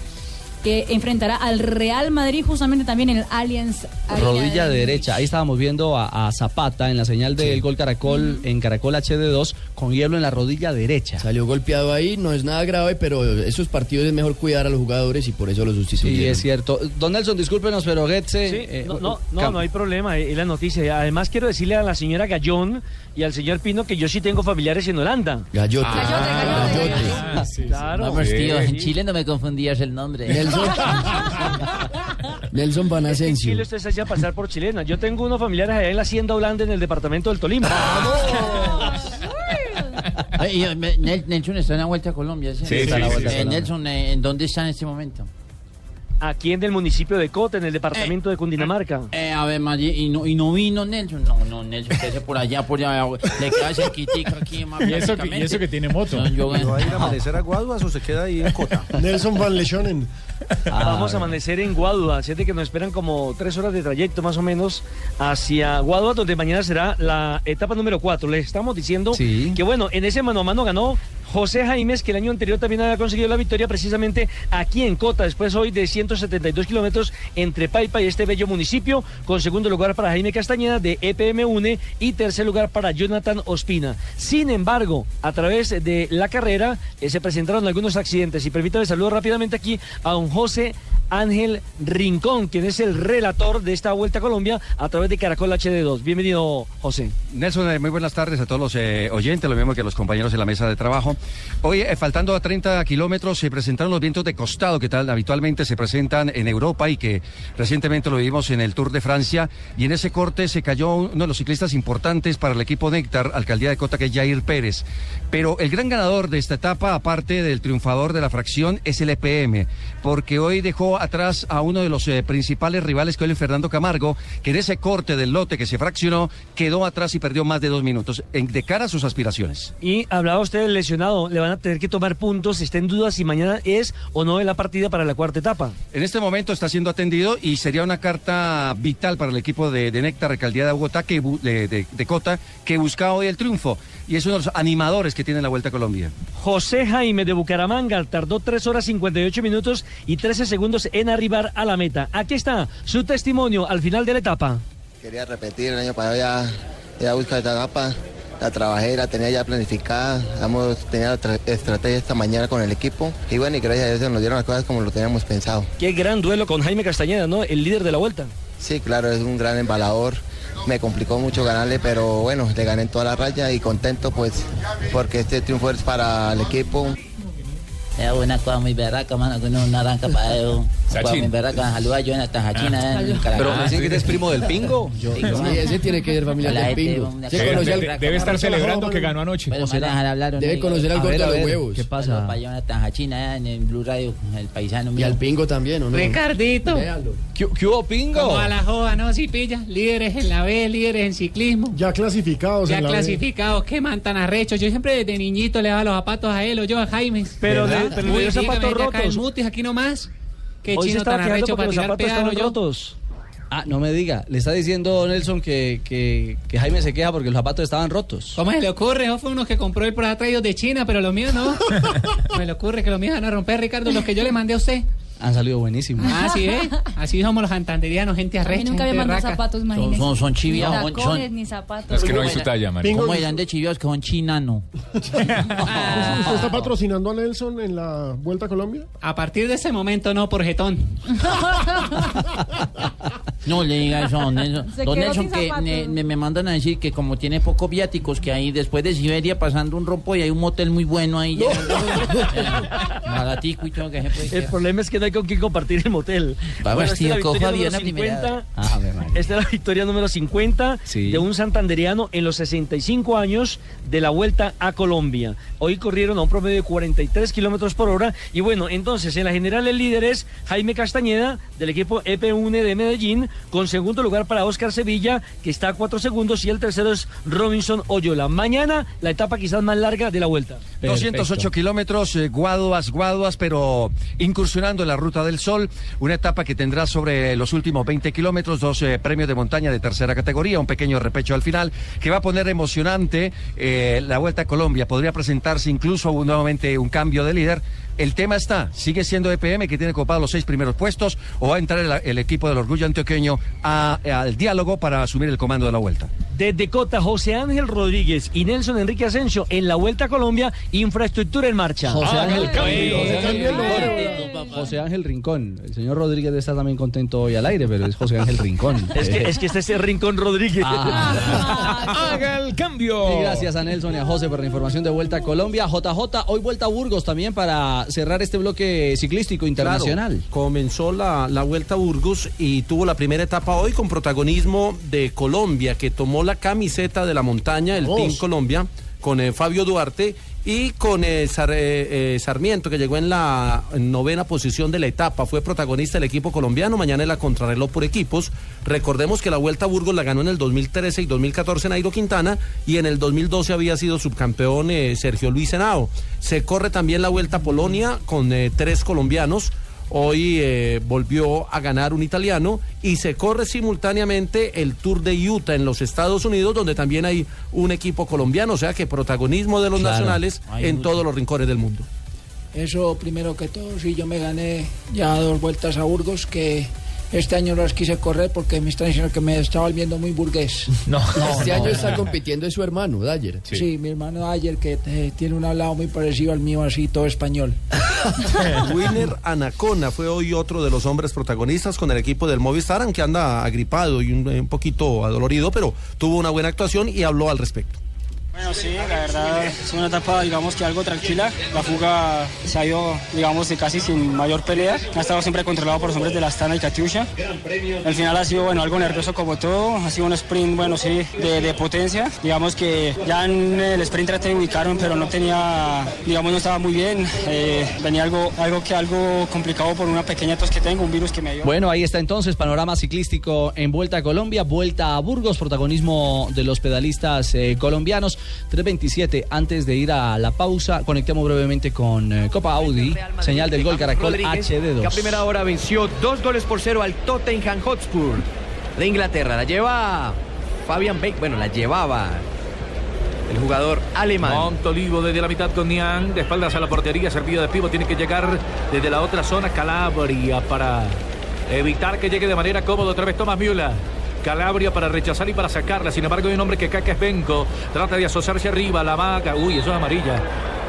que enfrentará al Real Madrid justamente también en el Allianz Rodilla de derecha. Ahí estábamos viendo a, a Zapata en la señal del gol Caracol en Caracol HD2 con hielo en la rodilla derecha. Salió golpeado ahí, no es nada grave, pero esos partidos es mejor cuidar a los jugadores y por eso lo sustituyeron. Sí, es cierto. Don Nelson, discúlpenos, pero Getze. Sí, eh, no, no, no, cam- no hay problema, es la noticia. Además, quiero decirle a la señora Gallón y al señor Pino que yo sí tengo familiares en Holanda. Gallote. Ah, Claro. Vamos, tío, Sí. en Chile no me confundías el nombre. Nelson. Nelson Van En. Chile usted se hacía pasar por chilena. Yo tengo unos familiares allá en la Hacienda Holanda en el departamento del Tolima. Ay, y, me- Nel- Nelson está en la vuelta a Colombia. ¿sí? Sí, Está en la sí, Eh. Nelson, eh, ¿en dónde está en este momento? Aquí en el municipio de Cota, en el departamento de Cundinamarca. Eh, a ver, Maggi, ¿y no, ¿y no vino Nelson? No, no, Nelson, que ese por allá, por allá, le queda cerquitica aquí más Y eso, que, y eso que tiene moto. No, yo- ¿Va a ir a amanecer a Guaduas o se queda ahí en Cota? Nelson Van Lechonen. Vamos a amanecer en Guadua, siete que nos esperan como tres horas de trayecto más o menos hacia Guadua, donde mañana será la etapa número cuatro. Les estamos diciendo Sí. que bueno, en ese mano a mano ganó José Jaimes, que el año anterior también había conseguido la victoria precisamente aquí en Cota, después hoy de 172 kilómetros entre Paipa y este bello municipio, con segundo lugar para Jaime Castañeda de EPM UNE y tercer lugar para Jonathan Ospina. Sin embargo, a través de la carrera eh, se presentaron algunos accidentes y permítame saludar rápidamente aquí a un José Ángel Rincón, quien es el relator de esta Vuelta a Colombia a través de Caracol HD2. Bienvenido, José. Nelson, eh, muy buenas tardes a todos los eh, oyentes, lo mismo que a los compañeros en la mesa de trabajo. Hoy, eh, faltando a 30 kilómetros, se presentaron los vientos de costado que tal habitualmente se presentan en Europa y que recientemente lo vimos en el Tour de Francia. Y en ese corte se cayó uno de los ciclistas importantes para el equipo Néctar, alcaldía de Cota, que es Jair Pérez. Pero el gran ganador de esta etapa, aparte del triunfador de la fracción, es el EPM, porque hoy dejó atrás a uno de los eh, principales rivales, que es el Fernando Camargo, que en ese corte del lote que se fraccionó, quedó atrás y perdió más de dos minutos, de cara a sus aspiraciones. Y hablaba usted del lesionado, le van a tener que tomar puntos, está en duda si mañana es o no en la partida para la cuarta etapa. En este momento está siendo atendido y sería una carta vital para el equipo de, de Néctar, alcaldía de Bogotá, que, de, de- de Cota, que busca hoy el triunfo. Y es uno de los animadores que tiene la Vuelta a Colombia. José Jaime de Bucaramanga tardó 3 horas 58 minutos y 13 segundos en arribar a la meta. Aquí está su testimonio al final de la etapa. Quería repetir, el año pasado ya, ya buscar esta etapa, la trabajé, la tenía ya planificada, hemos tenido estrategia esta mañana con el equipo y bueno, y gracias a Dios se nos dieron las cosas como lo teníamos pensado. Qué gran duelo con Jaime Castañeda, ¿no? El líder de la vuelta. Sí, claro, es un gran embalador, me complicó mucho ganarle, pero bueno, le gané en toda la raya y contento pues porque este triunfo es para el equipo. Es una cosa muy berraca, mano, que uno no arranca para eso. Una cosa muy berraca. Saluda a Jonathan Hachina. Pero me dicen que eres primo del pingo. Yo- Sí, ese tiene que ser familiar La del pingo. Debe estar celebrando que ganó anoche. Pero ¿O me van a será? dejar hablar, ¿o Debe no? conocer al gordo de los huevos. ¿Qué pasa? Para Jonathan Hachina en el Blue Radio, el paisano Y mío. al pingo también, ¿o no? Ricardito. Véalo. ¿Qué, qué hubo, pingo? Como a la joda, ¿no? Si pilla. Líderes en la B, líderes en ciclismo. Ya clasificados Ya clasificados, qué man tan arrechos. Yo siempre desde niñito le daba los zapatos a él o yo a Jaime. Pero Pero Uy, zapatos rotos. Mutis, aquí nomás. Qué Hoy se chino tan arrecho para los tirar estaban yo. rotos. Ah, no me diga. Le está diciendo Nelson que, que, que Jaime se queja porque los zapatos estaban rotos. ¿Cómo se le ocurre? Esos fue unos que compró él por ahí traídos de China, pero los míos no. me le ocurre que los míos van a romper, Ricardo, los que yo le mandé a usted. Han salido buenísimos. Ah, sí, ¿eh? Así somos los santanderianos, gente A mí arrecha. nunca mandó berraca. zapatos, imagínese. Son- son chiviados, Ni son- tacones, son- ni zapatos. Es que no hay su talla, María. ¿Cómo eran de chiviados que son chinano? ¿Usted está patrocinando a Nelson en la Vuelta a Colombia? A partir de ese momento no, por jetón. No le diga eso a don Nelson. Se Don Nelson que me, me- me mandan a decir que como tiene pocos viáticos, que ahí después de Siberia pasando un rompo y hay un motel muy bueno ahí. Baratico y todo que se puede El problema es que no hay con quién compartir el motel. Va Bueno, esta es a primera 50. edad. Ah. Esta es la victoria número 50 de un santanderiano en los 65 años de la vuelta a Colombia. Hoy corrieron a un promedio de 43 kilómetros por hora. Y bueno, entonces en la general el líder es Jaime Castañeda del equipo EP1 de Medellín, con segundo lugar para Oscar Sevilla, que está a 4 segundos, y el tercero es Robinson Oyola. Mañana la etapa quizás más larga de la vuelta. 208 kilómetros, eh, guaduas, guaduas, pero incursionando en la Ruta del Sol, una etapa que tendrá sobre los últimos 20 kilómetros, dos eh, premios de montaña de tercera categoría, un pequeño repecho al final, que va a poner emocionante eh, la Vuelta a Colombia. Podría presentarse incluso nuevamente un cambio de líder. El tema está, ¿sigue siendo EPM que tiene copado los seis primeros puestos o va a entrar el, el equipo del orgullo antioqueño a- al diálogo para asumir el comando de la Vuelta? Desde Cota, José Ángel Rodríguez y Nelson Enrique Asensio en la Vuelta a Colombia, infraestructura en marcha. José Ángel, José Ángel José Ángel Rincón. El señor Rodríguez está también contento hoy al aire, pero es José Ángel Rincón. Es que, es que este es el Rincón Rodríguez. Haga el cambio. Y gracias a Nelson y a José por la información de Vuelta a Colombia. JJ, hoy Vuelta a Burgos también para cerrar este bloque ciclístico internacional. Claro, comenzó la, la Vuelta a Burgos y tuvo la primera etapa hoy con protagonismo de Colombia, que tomó la camiseta de la montaña, el. Team Colombia, con eh, Fabio Duarte y con eh, eh, eh, Sarmiento, que llegó en la novena posición de la etapa. Fue protagonista del equipo colombiano. Mañana la contrarreloj por equipos. Recordemos que la Vuelta a Burgos la ganó en el 2013 y 2014 Nairo Quintana y en el 2012 había sido subcampeón Sergio Luis Henao. Se corre también la Vuelta a Polonia con tres colombianos. Hoy eh, volvió a ganar un italiano y se corre simultáneamente el Tour de Utah en los Estados Unidos, donde también hay un equipo colombiano, o sea que protagonismo de los Claro, nacionales en mucho. todos los rincones del mundo. Eso primero que todo, sí, yo me gané ya dos vueltas a Burgos que este año no las quise correr porque me están diciendo que me estaba volviendo muy burgués. No, este año está compitiendo es su hermano, Dyer. Sí, mi hermano ayer que eh, tiene un hablado muy parecido al mío, así todo español. Winner Anacona fue hoy otro de los hombres protagonistas con el equipo del Movistar, aunque anda agripado y un, un poquito adolorido, pero tuvo una buena actuación y habló al respecto. Bueno, sí, la verdad es una etapa, digamos que algo tranquila. La fuga se ha ido, digamos, de casi sin mayor pelea. Ha estado siempre controlado por los hombres de la Astana y Katyusha. El final ha sido, bueno, algo nervioso como todo. Ha sido un sprint, bueno, sí, de, potencia. Digamos que ya en el sprint traté de ubicarme, pero no tenía, digamos, no estaba muy bien. Eh, venía algo, algo que algo complicado por una pequeña tos que tengo, un virus que me dio. Bueno, ahí está entonces panorama ciclístico en Vuelta a Colombia, Vuelta a Burgos, protagonismo de los pedalistas eh, colombianos. 3.27, antes de ir a la pausa, conectemos brevemente con eh, Copa Audi, señal del gol Caracol Rodríguez, que a HD2. primera hora venció dos goles por cero al Tottenham Hotspur de Inglaterra. La lleva Fabian Beck, bueno, la llevaba el jugador alemán. Montolivo desde la mitad con Nian, de espaldas a la portería, servido de pivo, tiene que llegar desde la otra zona Calabria para evitar que llegue de manera cómoda otra vez Tomás Müller. Calabria para rechazar y para sacarla. Sin embargo, hay un hombre que caca es Benco. Trata de asociarse arriba, la vaca. Uy, eso es amarilla.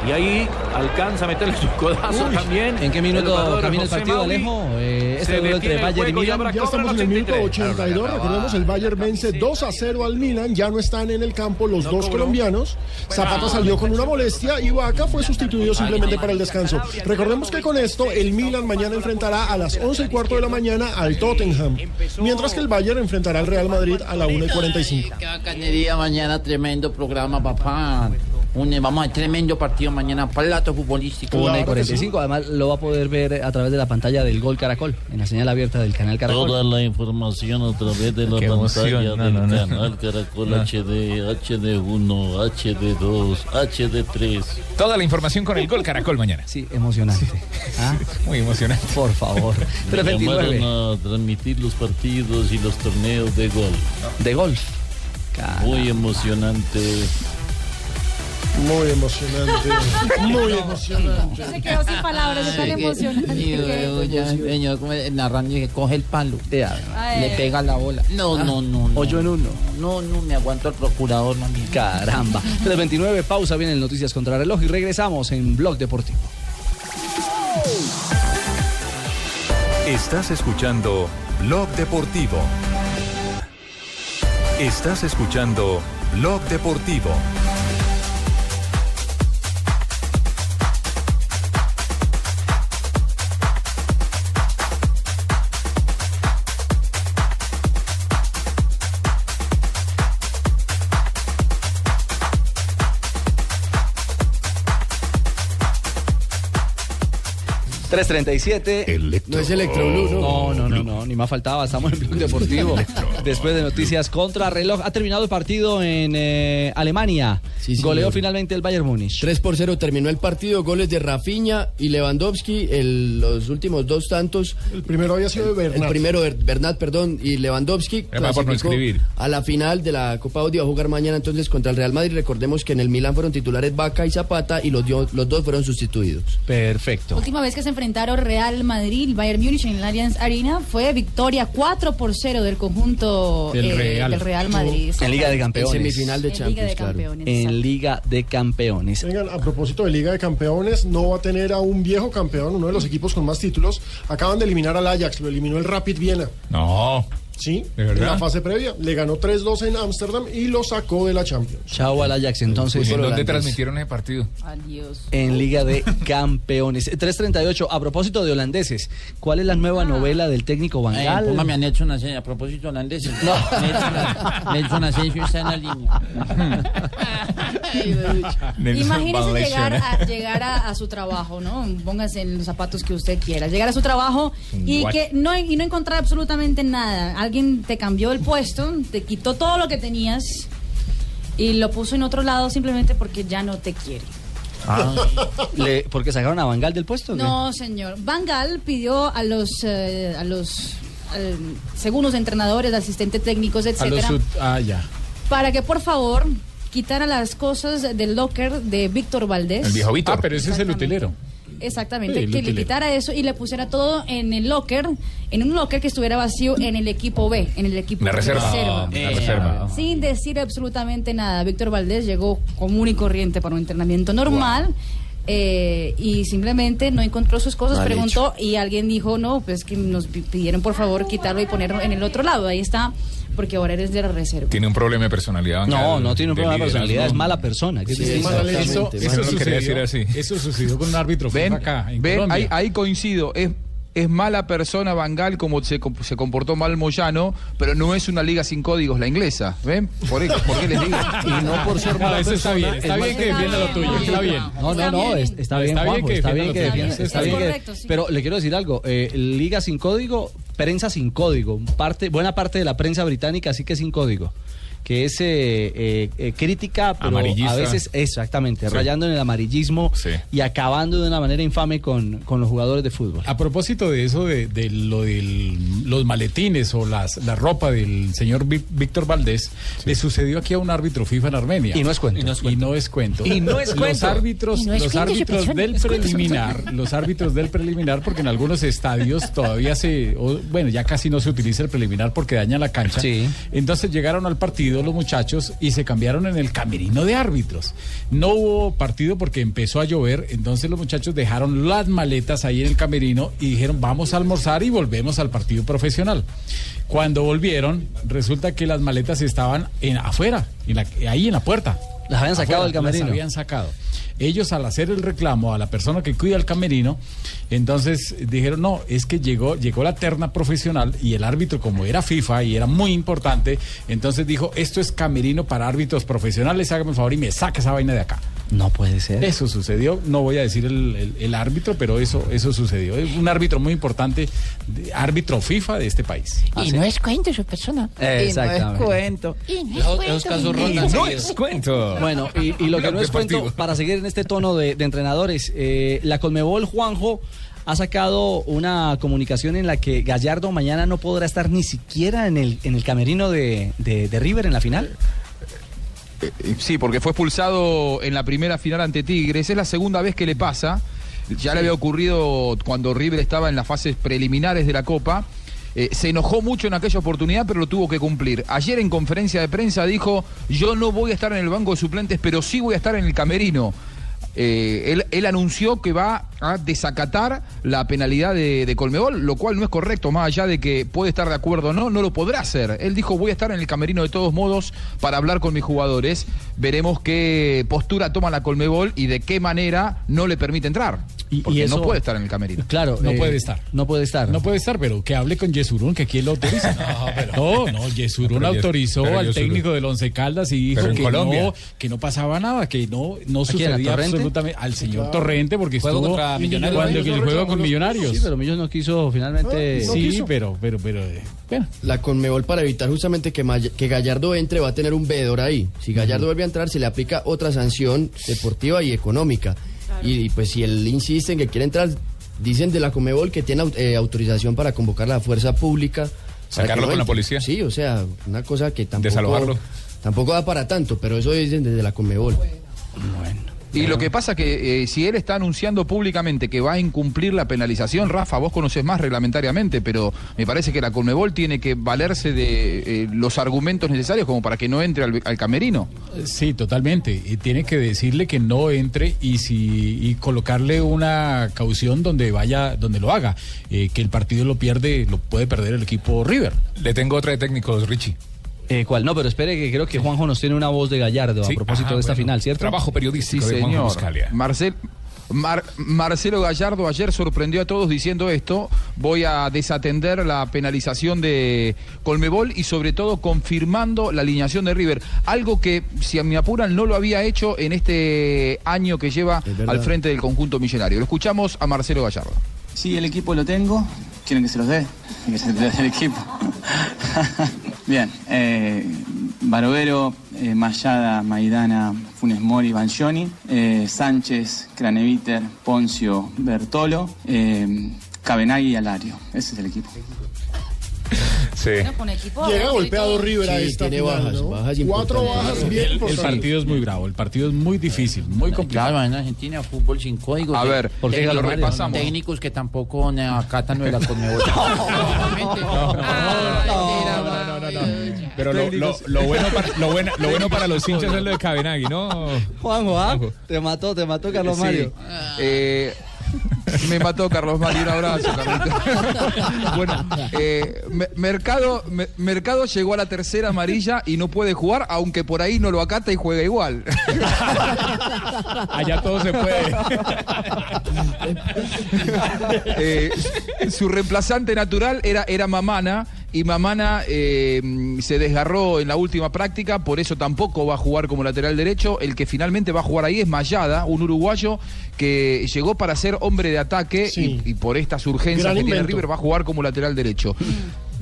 Y ahí alcanza a meterle su codazo Uy, también. ¿En qué minuto jugador camina el partido, Mauri. Alejo? Eh, este duelo entre el Bayern y juego y Milan. Ya estamos en el minuto 83. 82. Recordemos, el Bayern vence 2 a 0 al Milan. Ya no están en el campo los dos colombianos. Zapata salió con una molestia y Vaca fue sustituido simplemente para el descanso. Recordemos que con esto el Milan mañana enfrentará a las 11 y cuarto de la mañana al Tottenham. Mientras que el Bayern enfrentará al Real Madrid a la 1 y 45. Qué bacanería mañana, tremendo programa, papá. Un, vamos a ver, tremendo partido mañana, plato futbolístico. Una y 45, además lo va a poder ver a través de la pantalla del Gol Caracol, en la señal abierta del canal Caracol. Toda la información a través de la Qué pantalla. No, del no, no. canal Caracol No. HD, HD1, HD2, HD3. Toda la información con el gol Caracol mañana. Sí, emocionante. ¿Ah? Muy emocionante. Por favor. Me 329. llamaron a transmitir los partidos y los torneos de golf. De golf. Muy emocionante. Muy emocionante. Muy emocionante. Se quedó sin palabras, es tan emocionante. señor, narrando y que coge el palo, Ay. le pega la bola. No, no, no, no. Hoyo en uno. No, no, me aguanto al procurador, mami. Caramba. 329, pausa, vienen noticias contra reloj y regresamos en Blog Deportivo. Estás escuchando Blog Deportivo. Estás escuchando Blog Deportivo. ...337... No es Electroblue, ¿no? No, no, no, no, ni más faltaba, estamos en Blog Deportivo. Después de noticias contra reloj, ha terminado el partido en eh, Alemania. sí, Goleó señor. finalmente el Bayern Múnich. 3 por 0 terminó el partido, goles de Rafinha y Lewandowski, el- los últimos dos tantos. El primero había sido de Bernat. El primero, Ber- Bernat, perdón, y Lewandowski. No clasificó escribir. A la final de la Copa Audi va a jugar mañana entonces contra el Real Madrid. Recordemos que en el Milan fueron titulares Vaca y Zapata y los, dio- los dos fueron sustituidos. Perfecto. Última vez que se enfrentaron Real Madrid y Bayern Múnich en el Allianz Arena fue victoria 4 por 0 del conjunto Del eh, Real. del Real Madrid. En Liga de Campeones. En semifinal de En Liga Champions, de claro. Campeones. En Liga de Campeones. Vengan, a propósito de Liga de Campeones, no va a tener a un viejo campeón, uno de los equipos con más títulos. Acaban de eliminar al Ajax, lo eliminó el Rapid Viena. No. Sí, ¿De en la fase previa. Le ganó 3-2 en Ámsterdam y lo sacó de la Champions. Chao al Ajax entonces. ¿En dónde transmitieron ese partido? Adiós. En Liga de Campeones. 338. A propósito de holandeses, ¿cuál es la nueva novela del técnico Van Eh, Gaal? póngame a Nelson Asensio, a propósito holandés. No. Nelson, Nelson Asensio está en la línea. Imagínese llegar, a, llegar a, a su trabajo, ¿no? Póngase en los zapatos que usted quiera. Llegar a su trabajo y What? que no, y no encontrar absolutamente nada. Alguien te cambió el puesto, te quitó todo lo que tenías y lo puso en otro lado simplemente porque ya no te quiere. Ah, le- ¿Porque sacaron a Van Gaal del puesto? No, señor. Van Gaal pidió a los, eh, a los eh, según los entrenadores, asistentes técnicos, A los etcétera, ah, ya. para que por favor quitara las cosas del locker de Víctor Valdés. El viejo Víctor. Ah, pero ese es el utilero. Exactamente, Sí, que le quitara eso y le pusiera todo en el locker, en un locker que estuviera vacío en el equipo B, en el equipo Una reserva. reserva. Una reserva. Sin decir absolutamente nada. Víctor Valdés llegó común y corriente para un entrenamiento normal. Eh, y simplemente no encontró sus cosas, Mal preguntó y alguien dijo, no, pues que nos pi- pidieron por favor quitarlo y ponerlo en el otro lado. Ahí está, porque ahora eres de la reserva. Tiene un problema de personalidad. No, no tiene un problema de personalidad, es mala persona. es eso, eso, sucedió, decir así. eso sucedió con un árbitro Ven, FIFA acá en ven, Colombia. ahí, ahí coincido. Es, es mala persona Bangal como se, se comportó mal Moyano, pero no es una liga sin códigos la inglesa. ¿Ven? ¿Por, qué- por qué les digo? Y no por ser No, mala eso está persona, bien, es está bien que defienda lo tuyo, está bien. No, no, no, es- está bien, Está bien Juanjo, que está bien que defienda, Es está bien que- sí. Pero le quiero decir algo, eh, liga sin código, prensa sin código, parte, buena parte de la prensa británica sí que sin código, que es eh, eh, eh, crítica, pero Amarillista. a veces, exactamente, Sí. rayando en el amarillismo Sí. y acabando de una manera infame con, con los jugadores de fútbol. A propósito de eso, de, de lo de los maletines o las, la ropa del señor Ví- Víctor Valdés, le sucedió aquí a un árbitro FIFA en Armenia. Y no es cuento. Y no es cuento. Y no es Los cuento. árbitros, Y no es los cuento, árbitros se del persona, es cuento, se preliminar, los árbitros del preliminar, porque en algunos estadios todavía se, o, bueno, ya casi no se utiliza el preliminar porque daña la cancha. Sí. Entonces llegaron al partido los muchachos y se cambiaron en el camerino de árbitros. No hubo partido porque empezó a llover, entonces los muchachos dejaron las maletas ahí en el camerino y dijeron vamos a almorzar y volvemos al partido profesional. Cuando volvieron, resulta que las maletas estaban en, afuera, en la- ahí en la puerta. Las habían sacado del camerino. Las habían sacado. Ellos al hacer el reclamo a la persona que cuida el camerino, entonces dijeron, no, es que llegó, llegó la terna profesional y el árbitro, como era FIFA y era muy importante, entonces dijo, esto es camerino para árbitros profesionales, hágame el favor y me saque esa vaina de acá. No puede ser. Eso sucedió, no voy a decir el, el- el árbitro, pero eso, eso sucedió. Es un árbitro muy importante, de- árbitro FIFA de este país. Y no es cuento su persona. Exactamente. Y no es cuento. Y no es cuento. No es cuento. Bueno, y, y lo que no es cuento, para seguir en este tono de, de entrenadores, eh, la Conmebol Juanjo ha sacado una comunicación en la que Gallardo mañana no podrá estar ni siquiera en el, en el camerino de, de- de River en la final. Eh, Sí, porque fue expulsado en la primera final ante Tigres. Es la segunda vez que le pasa. Ya le había ocurrido cuando River estaba en las fases preliminares de la Copa. Eh, se enojó mucho en aquella oportunidad, pero lo tuvo que cumplir. Ayer en conferencia de prensa dijo, yo no voy a estar en el banco de suplentes, pero sí voy a estar en el camerino. Eh, él, él anunció que va a desacatar la penalidad de, de Colmebol, lo cual no es correcto, más allá de que puede estar de acuerdo o no, no lo podrá hacer. Él dijo, voy a estar en el camerino de todos modos para hablar con mis jugadores. Veremos qué postura toma la Colmebol y de qué manera no le permite entrar. Porque eso- no puede estar en el camerino. Claro, No eh, puede estar. No puede estar. No puede estar, pero que hable con Yesurún, que quién lo autoriza. No, no, Yesurún Pero Yes- autorizó pero al Yesurún- técnico del Once Caldas y dijo Pero que Colombia. no, que no pasaba nada, que no, no ¿A quién, a sucedía absolutamente al señor Claro. Torrente porque estuvo contra Millonarios. cuando que el juego con Millonarios. Sí, pero Millos no quiso finalmente. sí, pero, pero, pero, eh, bueno. La Conmebol para evitar justamente que, que Gallardo entre va a tener un veedor ahí. Si Gallardo vuelve a entrar se le aplica otra sanción deportiva y económica. Y, y, pues si él insiste en que quiere entrar, dicen de la Conmebol que tiene eh, autorización para convocar a la fuerza pública. ¿Sacarlo con la policía? Sí, o sea, una cosa que tampoco... Desalojarlo. Tampoco da para tanto, pero eso dicen desde la Conmebol. Y lo que pasa que eh, si él está anunciando públicamente que va a incumplir la penalización, Rafa, vos conoces más reglamentariamente, pero me parece que la Colmebol tiene que valerse de eh, los argumentos necesarios como para que no entre al, al camerino. Sí, totalmente. Y tiene que decirle que no entre y si y colocarle una caución donde vaya, donde lo haga. Eh, que el partido lo pierde, lo puede perder el equipo River. Le tengo otra de técnicos, Richie. Eh, ¿Cuál? No, pero espere que creo que Juanjo nos tiene una voz de Gallardo Sí, a propósito ajá, de esta bueno. final, ¿cierto? Trabajo periodístico Sí, de Juanjo señor. Buscalia. Marcel, Mar- Marcelo Gallardo ayer sorprendió a todos diciendo esto. Voy a desatender la penalización de Colmebol y sobre todo confirmando la alineación de River. Algo que, si a me apuran, no lo había hecho en este año que lleva al frente del conjunto millonario. Lo escuchamos a Marcelo Gallardo. Sí, el equipo lo tengo. ¿Quieren que se los dé? Que se los dé el equipo. Bien. Eh, Barovero, eh, Mayada, Maidana, Funes Mori, Banjoni, eh, Sánchez, Craneviter, Poncio, Bertolo, eh, Cabenagui y Alario. Ese es el equipo. Sí. Llega golpeado River a Sí, esta tiene final, bajas, ¿no? bajas Cuatro bajas bien El, el partido es muy bravo, el partido es muy difícil, muy complicado. Claro, en Argentina fútbol sin códigos. A ver, ¿por qué técnicos- lo repasamos? Técnicos que tampoco eh, acatan de la Conmebol. Pero lo, lo- lo bueno para, lo, bueno, lo bueno para los hinchas es lo de Cabenagui, ¿no? Juanjo, ¿ah? Te mató, te mató Carlos Sí. Mario. Eh, me mató Carlos Mario, un abrazo, Carlito. bueno, eh, Me- Mercado, Me- Mercado llegó a la tercera amarilla y no puede jugar, aunque por ahí no lo acata y juega igual. Allá todo se puede. Eh, su reemplazante natural era, era Mamana y Mamana eh, se desgarró en la última práctica, por eso tampoco va a jugar como lateral derecho. El que finalmente va a jugar ahí es Mayada, un uruguayo que llegó para ser hombre de ataque y, y por estas urgencias Gran que tiene. River va a jugar como lateral derecho.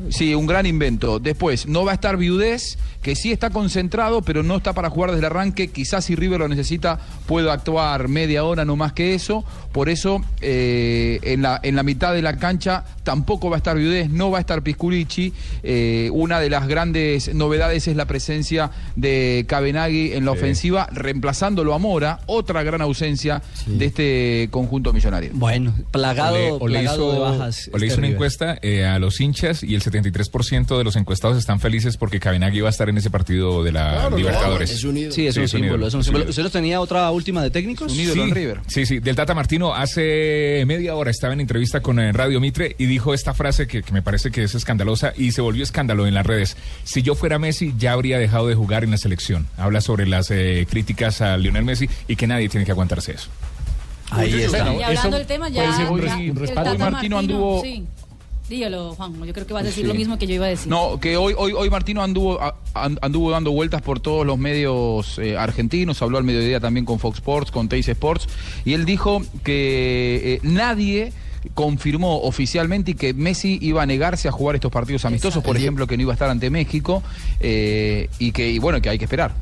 Sí, un gran invento. Después, no va a estar Viudés, que sí está concentrado, pero no está para jugar desde el arranque. Quizás si River lo necesita, pueda actuar media hora, no más que eso. Por eso, eh, en, la, en la mitad de la cancha tampoco va a estar Viudés, no va a estar Pisculici. Eh, una de las grandes novedades es la presencia de Cabenagui en la Sí. ofensiva, reemplazándolo a Mora, otra gran ausencia de este conjunto millonario. Bueno, plagado, O le- o le plagado hizo, de bajas. o le hizo una River. encuesta eh, a los hinchas y el 73% de los encuestados están felices porque Cabenagui va a estar en ese partido de la Claro, Libertadores. es un ídolo. Sí, es un símbolo, ídolo, es un es un símbolo. ídolo. ¿Usted nos tenía otra última de técnicos? sí, Sí, sí, del Tata Martino hace media hora estaba en entrevista con eh, Radio Mitre y dijo esta frase que, que me parece que es escandalosa y se volvió escándalo en las redes. Si yo fuera Messi ya habría dejado de jugar en la selección. Habla sobre las eh, críticas a Lionel Messi y que nadie tiene que aguantarse eso. Ahí está. Y hablando del tema, ya. un ya un el. Tata Martino anduvo- Sí. Dígalo, Juan. Yo creo que va a decir Sí. lo mismo que yo iba a decir. No, que hoy, hoy, hoy Martino anduvo, anduvo dando vueltas por todos los medios eh, argentinos, habló al mediodía también con Fox Sports, con Teis Sports, y él dijo que eh, nadie confirmó oficialmente y que Messi iba a negarse a jugar estos partidos amistosos, por ejemplo, que no iba a estar ante México, eh, y que, y bueno, que hay que esperar.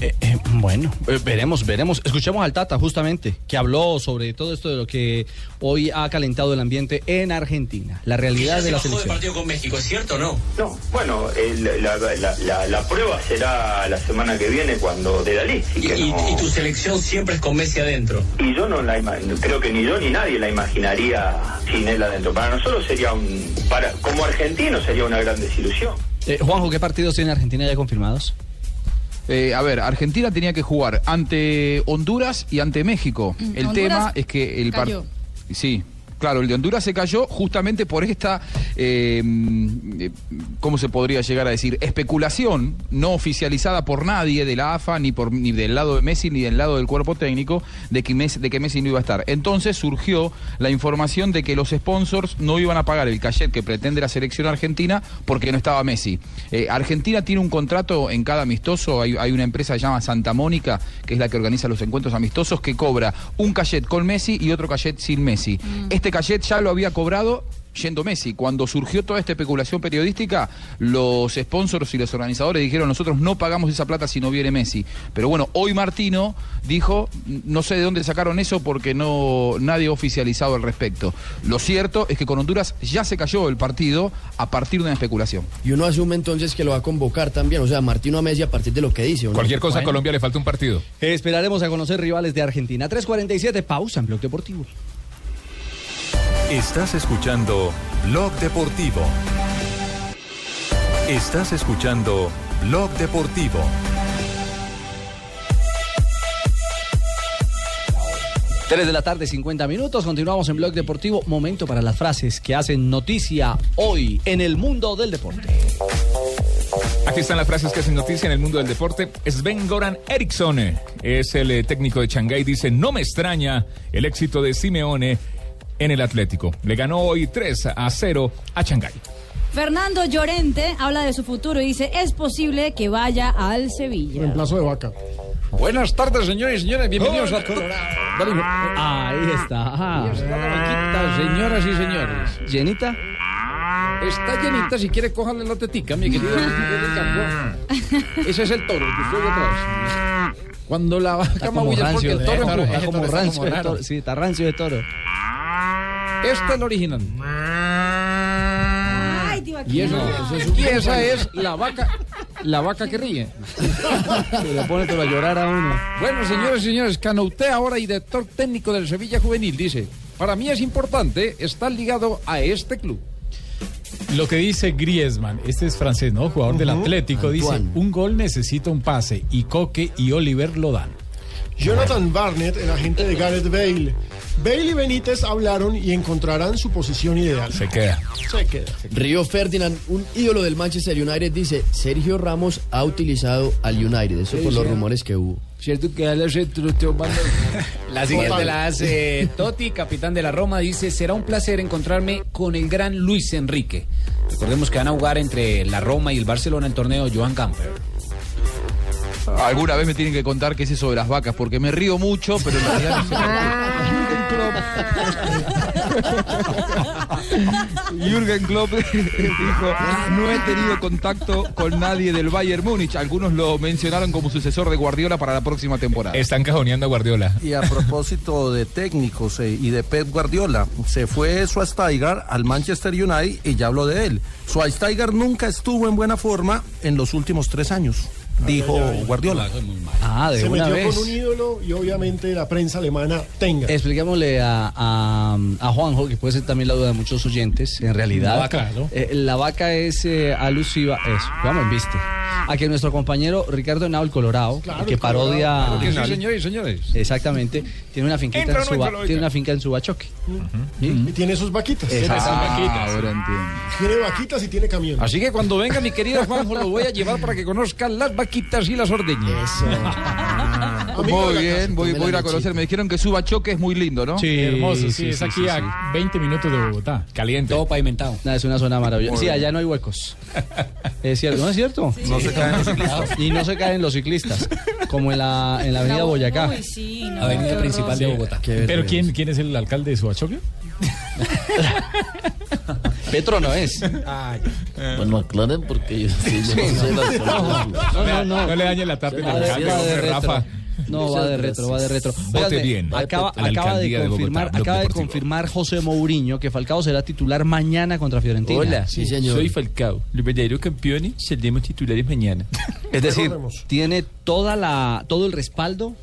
Eh, eh, bueno, eh, veremos, veremos. Escuchemos al Tata, justamente, que habló sobre todo esto de lo que hoy ha calentado el ambiente en Argentina. La realidad de la selección. partido con México, ¿es cierto o no? No, bueno, la, la- la- la prueba será la semana que viene cuando de la ley. Y, y- y tu selección siempre es con Messi adentro. Y yo no la creo que ni yo ni nadie la imaginaría sin él adentro. Para nosotros sería un, para como argentino sería una gran desilusión. Eh, Juanjo, ¿qué partidos tiene Argentina ya confirmados? Eh, a ver, Argentina tenía que jugar ante Honduras y ante México. El Honduras tema es que el partido. Sí. Claro, el de Honduras se cayó justamente por esta, eh, ¿cómo se podría llegar a decir? Especulación no oficializada por nadie de la AFA, ni, por, ni del lado de Messi, ni del lado del cuerpo técnico, de que, Messi, de que Messi no iba a estar. Entonces surgió la información de que los sponsors no iban a pagar el cachet que pretende la selección argentina porque no estaba Messi. Eh, Argentina tiene un contrato en cada amistoso, hay, hay una empresa que se llama Santa Mónica, que es la que organiza los encuentros amistosos, que cobra un cachet con Messi y otro cachet sin Messi. Este cachet ya lo había cobrado yendo Messi. Cuando surgió toda esta especulación periodística, los sponsors y los organizadores dijeron nosotros no pagamos esa plata si no viene Messi. Pero bueno, hoy Martino dijo, no sé de dónde sacaron eso porque no nadie ha oficializado al respecto. Lo cierto es que con Honduras ya se cayó el partido a partir de una especulación. Y uno asume entonces que lo va a convocar también, o sea, Martino a Messi a partir de lo que dice. ¿o no? Cualquier cosa a. Colombia le falta un partido. Esperaremos a conocer rivales de Argentina. 3.47, pausa en Blog Deportivo. Estás escuchando Blog Deportivo. Estás escuchando Blog Deportivo. Tres de la tarde, 50 minutos. Continuamos en Blog Deportivo. Momento para las frases que hacen noticia hoy en el mundo del deporte. Aquí están las frases que hacen noticia en el mundo del deporte. Sven Goran Eriksson es el eh, técnico de Shanghái. Dice, no me extraña el éxito de Simeone en el Atlético. Le ganó hoy 3 a 0 a Shanghái. Fernando Llorente habla de su futuro y dice, es posible que vaya al Sevilla. Reemplazo de vaca. Buenas tardes, señores y señores. Bienvenidos a... Ahí está. Ahí está la señoras y señores. ¿Llenita? Está llenita, si quiere, cójale la tetica, mi querido Ricardo. Ese es el toro que usted ve atrás. Cuando la vaca es porque el toro está, como rancio de toro. Sí, está rancio de toro. Este es el original. Ay, tío, aquí Y, eso, no. eso es- y esa es la vaca, la vaca que ríe. Se le pone todo a llorar a uno. Bueno, señores y señores, Canouté, ahora director técnico del Sevilla Juvenil, dice, para mí es importante estar ligado a este club. Lo que dice Griezmann, este es francés, ¿no? Jugador del. Atlético, dice, un gol necesita un pase y Coque y Oliver lo dan. Jonathan Barnett, el agente de Gareth Bale. Bale y Benítez hablaron y encontrarán su posición ideal. Se queda. Se queda. Río Ferdinand, un ídolo del Manchester United, dice, Sergio Ramos ha utilizado al United, eso Sí, por los rumores que hubo. Cierto que él. La siguiente la hace Totti, capitán de la Roma, dice, será un placer encontrarme con el gran Luis Enrique. Recordemos que van a jugar entre la Roma y el Barcelona el torneo Joan Gamper. Alguna vez me tienen que contar qué es eso de las vacas, porque me río mucho, pero en realidad no sé Jürgen Klopp dijo, no he tenido contacto con nadie del Bayern Múnich. Algunos lo mencionaron como sucesor de Guardiola para la próxima temporada. Están cajoneando a Guardiola. Y a propósito de técnicos eh, y de Pep Guardiola, se fue Schweinsteiger al Manchester United y ya habló de él. Schweinsteiger nunca estuvo en buena forma en los últimos tres años, dijo Guardiola. Ah, de Se una metió vez. con un ídolo y obviamente la prensa alemana tenga. Expliquémosle a, a, a Juanjo, que puede ser también la duda de muchos oyentes, en realidad. La vaca, ¿no? eh, la vaca es eh, alusiva, eso, vamos, viste. A que nuestro compañero Ricardo Henao, el Colorado, Claro, que el parodia. Colorado, claro que sí, señores señores. Exactamente, tiene una finquita Entra en no Suba- tiene una finca en Subachoque. Y tiene sus vaquitas. Exacto. ahora entiendo. Tiene vaquitas y tiene camión. Así que cuando venga mi querido Juanjo lo voy a llevar para que conozcan las vaquitas y las ordeñes. Muy bien, voy, voy a ir a conocer. Me dijeron que Suba Choque es muy lindo, ¿no? Sí, hermoso, sí, es aquí a 20 minutos de Bogotá. Caliente. Todo pavimentado. Nada, es una zona maravillosa. Muy Sí, allá no hay huecos. Es cierto, ¿no es cierto? No se caen los ciclistas. Y no se caen los ciclistas, como en la, en la avenida Boyacá. Uy, sí, no, Avenida principal de. Bogotá. Pero ¿quién, ¿quién es el alcalde de Suachoque? Petro no es. Bueno, aclaren porque yo, sí, yo no sé. No, no, no. No le dañe la tarde al de-. Rafa. No, va de retro, va de retro. Vote bien Acaba, de alcaldía de Bogotá, confirmar, acaba de confirmar José Mourinho que Falcao será titular mañana contra Fiorentina. Hola, Sí, señor. soy Falcao. Los verdaderos campeones saldremos titulares mañana. Es decir, tiene toda la, todo el respaldo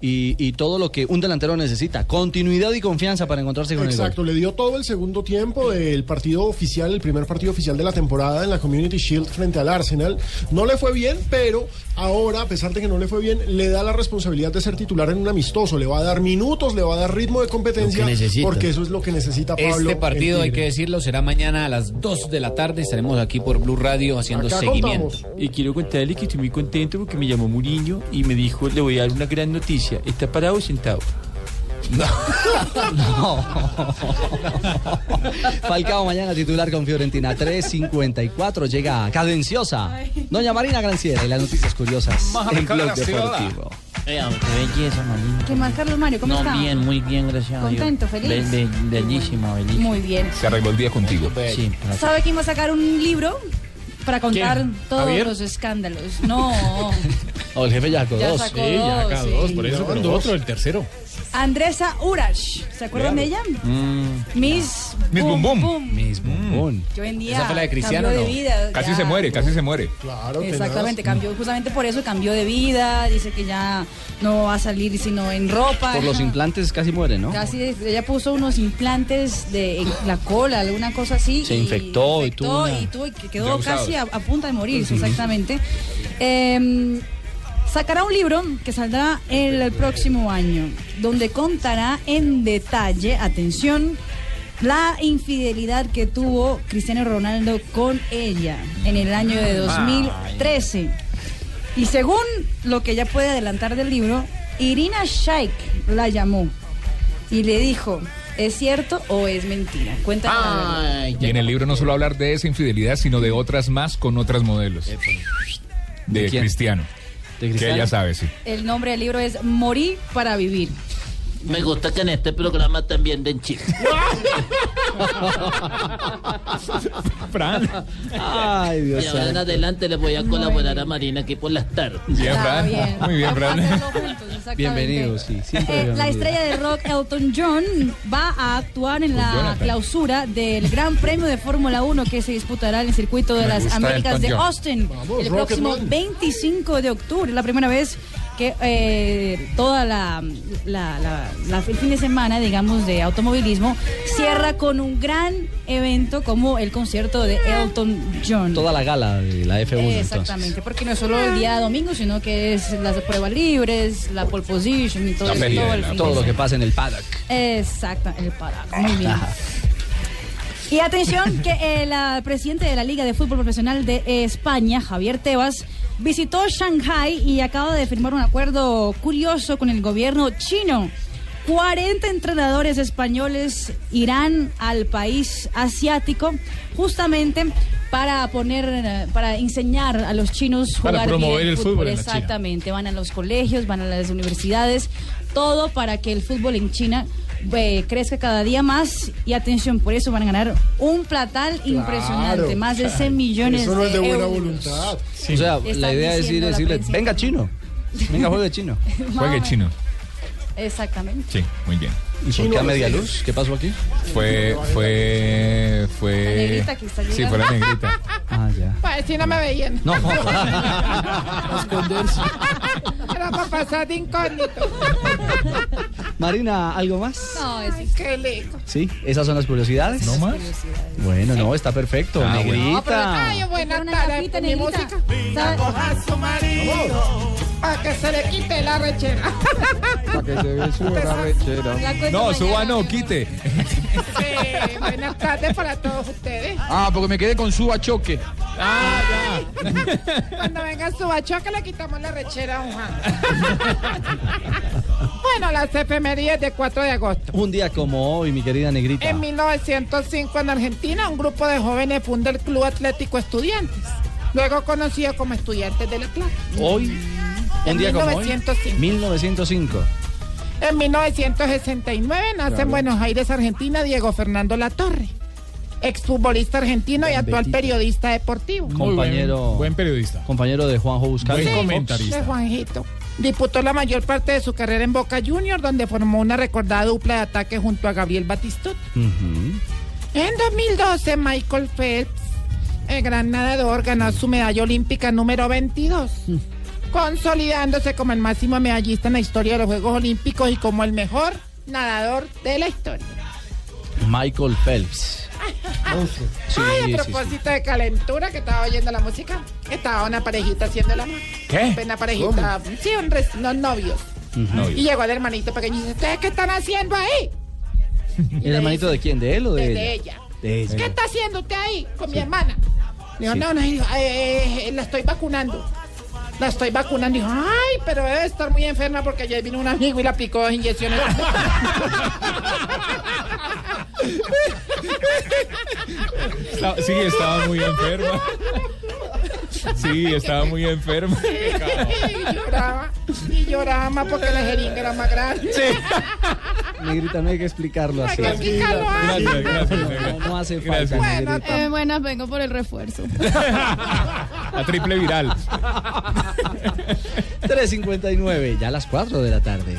y, y todo lo que un delantero necesita. Continuidad y confianza para encontrarse con Exacto, le dio todo el segundo tiempo del partido oficial, el primer partido oficial de la temporada en la Community Shield frente al Arsenal. No le fue bien, pero ahora, a pesar de que no le fue bien, le da la responsabilidad de ser titular en un amistoso. Le va a dar minutos, le va a dar ritmo de competencia, Lo que necesita. porque eso es lo que necesita Pablo. Este partido, hay que decirlo, será mañana a las 2 de la tarde. Estaremos aquí por Blue Radio haciendo Acá seguimiento. contamos. Y quiero contarle que estoy muy contento porque me llamó Muriño y me dijo, le voy a dar una gran noticia. ¿Está parado o sentado? Falcao mañana titular con Fiorentina 3.54 llega cadenciosa Doña Marina Granciera y las noticias curiosas en Blog. Deportivo. Eh, qué belleza, Marina. ¿Qué más, Carlos Mario? ¿Cómo no, está? bien, muy bien, gracias a Dios. Contento, feliz. Be- be- bellísima, bellísima. Muy bien. Se arregló el día contigo. Sí, ¿Sabe quién va a sacar un libro para contar ¿Quién? todos ¿Javier? los escándalos? No. O el jefe ya sacó Ya dos. sacó Sí, ya dos, por eso, pero dos. otro, el tercero. Andresa Urash. ¿Se acuerdan de ella? Miss, Miss Bum Bum. Miss Bum Bum. Que hoy en día ¿Esa fue la de Cristiano, cambió de no? vida. Casi ya. se muere, casi se muere. Claro, Exactamente, cambió justamente por eso cambió de vida, dice que ya no va a salir sino en ropa. Por los implantes casi muere, ¿no? Casi ella puso unos implantes de en la cola, alguna cosa así. Se y infectó y tuvo una- y tuvo- y quedó casi a, a punto de morirse, Ujú. exactamente. Eh, sacará un libro que saldrá el próximo año, donde contará en detalle, atención, la infidelidad que tuvo Cristiano Ronaldo con ella en el año de 2013. Y según lo que ya puede adelantar del libro, Irina Shayk la llamó y le dijo, ¿es cierto o es mentira? Cuéntame la verdad. Y en el libro no solo hablar de esa infidelidad, sino de otras más con otras modelos. De, ¿De quién? Cristiano. ¿De Que Cristiano? ella sabe, sí. El nombre del libro es Morir para vivir. Me gusta que en este programa también den chistes. Fran. Ay, Dios Y ahora en adelante le voy a colaborar a Marina aquí por las tardes. Bien, Fran. bien. Muy bien, Fran. Juntos. Bienvenido, sí. Eh, la estrella de rock Elton John va a actuar en la clausura del Gran Premio de Fórmula 1 que se disputará en el circuito de Me las Américas de. Austin Vamos, el próximo Rocketman. 25 de octubre. La primera vez que eh, toda la, la- la- la- el fin de semana, digamos, de automovilismo cierra con un gran evento como el concierto de Elton John. Toda la gala de la F1 entonces. Exactamente, porque no es solo el día domingo, sino que es las pruebas libres, la pole position y todo, eso, todo el fin todo lo que pasa en el paddock. Exacto, el paraco. Muy bien. Y atención que el ah, presidente de la Liga de Fútbol Profesional de España, Javier Tebas, visitó Shanghai y acaba de firmar un acuerdo curioso con el gobierno chino. 40 entrenadores españoles irán al país asiático justamente para poner, para enseñar a los chinos Para jugar promover bien el fútbol en la China. Exactamente, van a los colegios, van a las universidades, todo para que el fútbol en China eh, crezca cada día más y atención, por eso van a ganar un platal impresionante, más de 100 millones Eso no es de buena euros. voluntad. O sea, la idea es ir decirle, venga chino, venga juegue chino. Juegue chino. Exactamente. Sí, muy bien. ¿Y por qué a media luz? ¿Qué pasó aquí? Fue, fue, fue. La negrita que está Sí, fue la negrita. Ah, ya. Pues si no me veían. No. Esconderse. Era para pasar de incógnito. Marina, ¿algo más? No, es qué lindo. Sí, esas son las curiosidades. ¿No más? Bueno, no, está perfecto. Ah, Negrita. No, pero ay, buena tarde mi música. Coja a su marido para que se le quite la rechera. Para que se ve su rechera. No, suba no, quite. Sí, buenas tardes para todos ustedes. Ah, porque me quedé con suba choque. Ah, ya. Cuando venga su bachoque le quitamos la rechera a un Juan. Bueno, las efemerías de 4 de agosto. Un día como hoy, mi querida Negrita. En 1905 en Argentina, un grupo de jóvenes funda el Club Atlético Estudiantes, luego conocido como Estudiantes de La Plata. Hoy, un día como hoy. 1905. 1905. En 1969 nace en. Buenos Aires, Argentina, Diego Fernando Latorre. exfutbolista argentino y actual periodista deportivo. compañero. buen periodista. Compañero de Juanjo Buscali. De Juanjito. Disputó la mayor parte de su carrera en Boca Juniors, donde formó una recordada dupla de ataque junto a Gabriel Batistuta. En 2012, Michael Phelps, el gran nadador, ganó su medalla olímpica número 22, consolidándose como el máximo medallista en la historia de los Juegos Olímpicos y como el mejor nadador de la historia. Michael Phelps. Sí, Ay, sí, a sí. propósito de calentura, que estaba oyendo la música, estaba una parejita haciendo el amor. ¿Qué? Una parejita, sí, un res- unos novios. Y llegó el hermanito pequeño y dice, ¿ustedes qué están haciendo ahí? ¿El hermanito de quién? ¿De él o de ella? ella. De ella. ¿Qué está haciendo usted ahí con mi hermana? Le digo, Sí. no, no, y dijo, "Ay, eh, eh, la estoy vacunando. La estoy vacunando. Y dijo, ay, pero debe estar muy enferma porque ayer vino un amigo y la picó dos inyecciones. Sí, estaba muy enferma. Sí, estaba muy enferma. y lloraba, y lloraba más porque la jeringa era más grande. Negrita, no hay que explicarlo así. Hay que explicarlo así. Gracias, gracias. No, no hace falta, Bueno, Negrita. Eh, buenas, vengo por el refuerzo. La triple viral. 3.59, ya a las 4 de la tarde.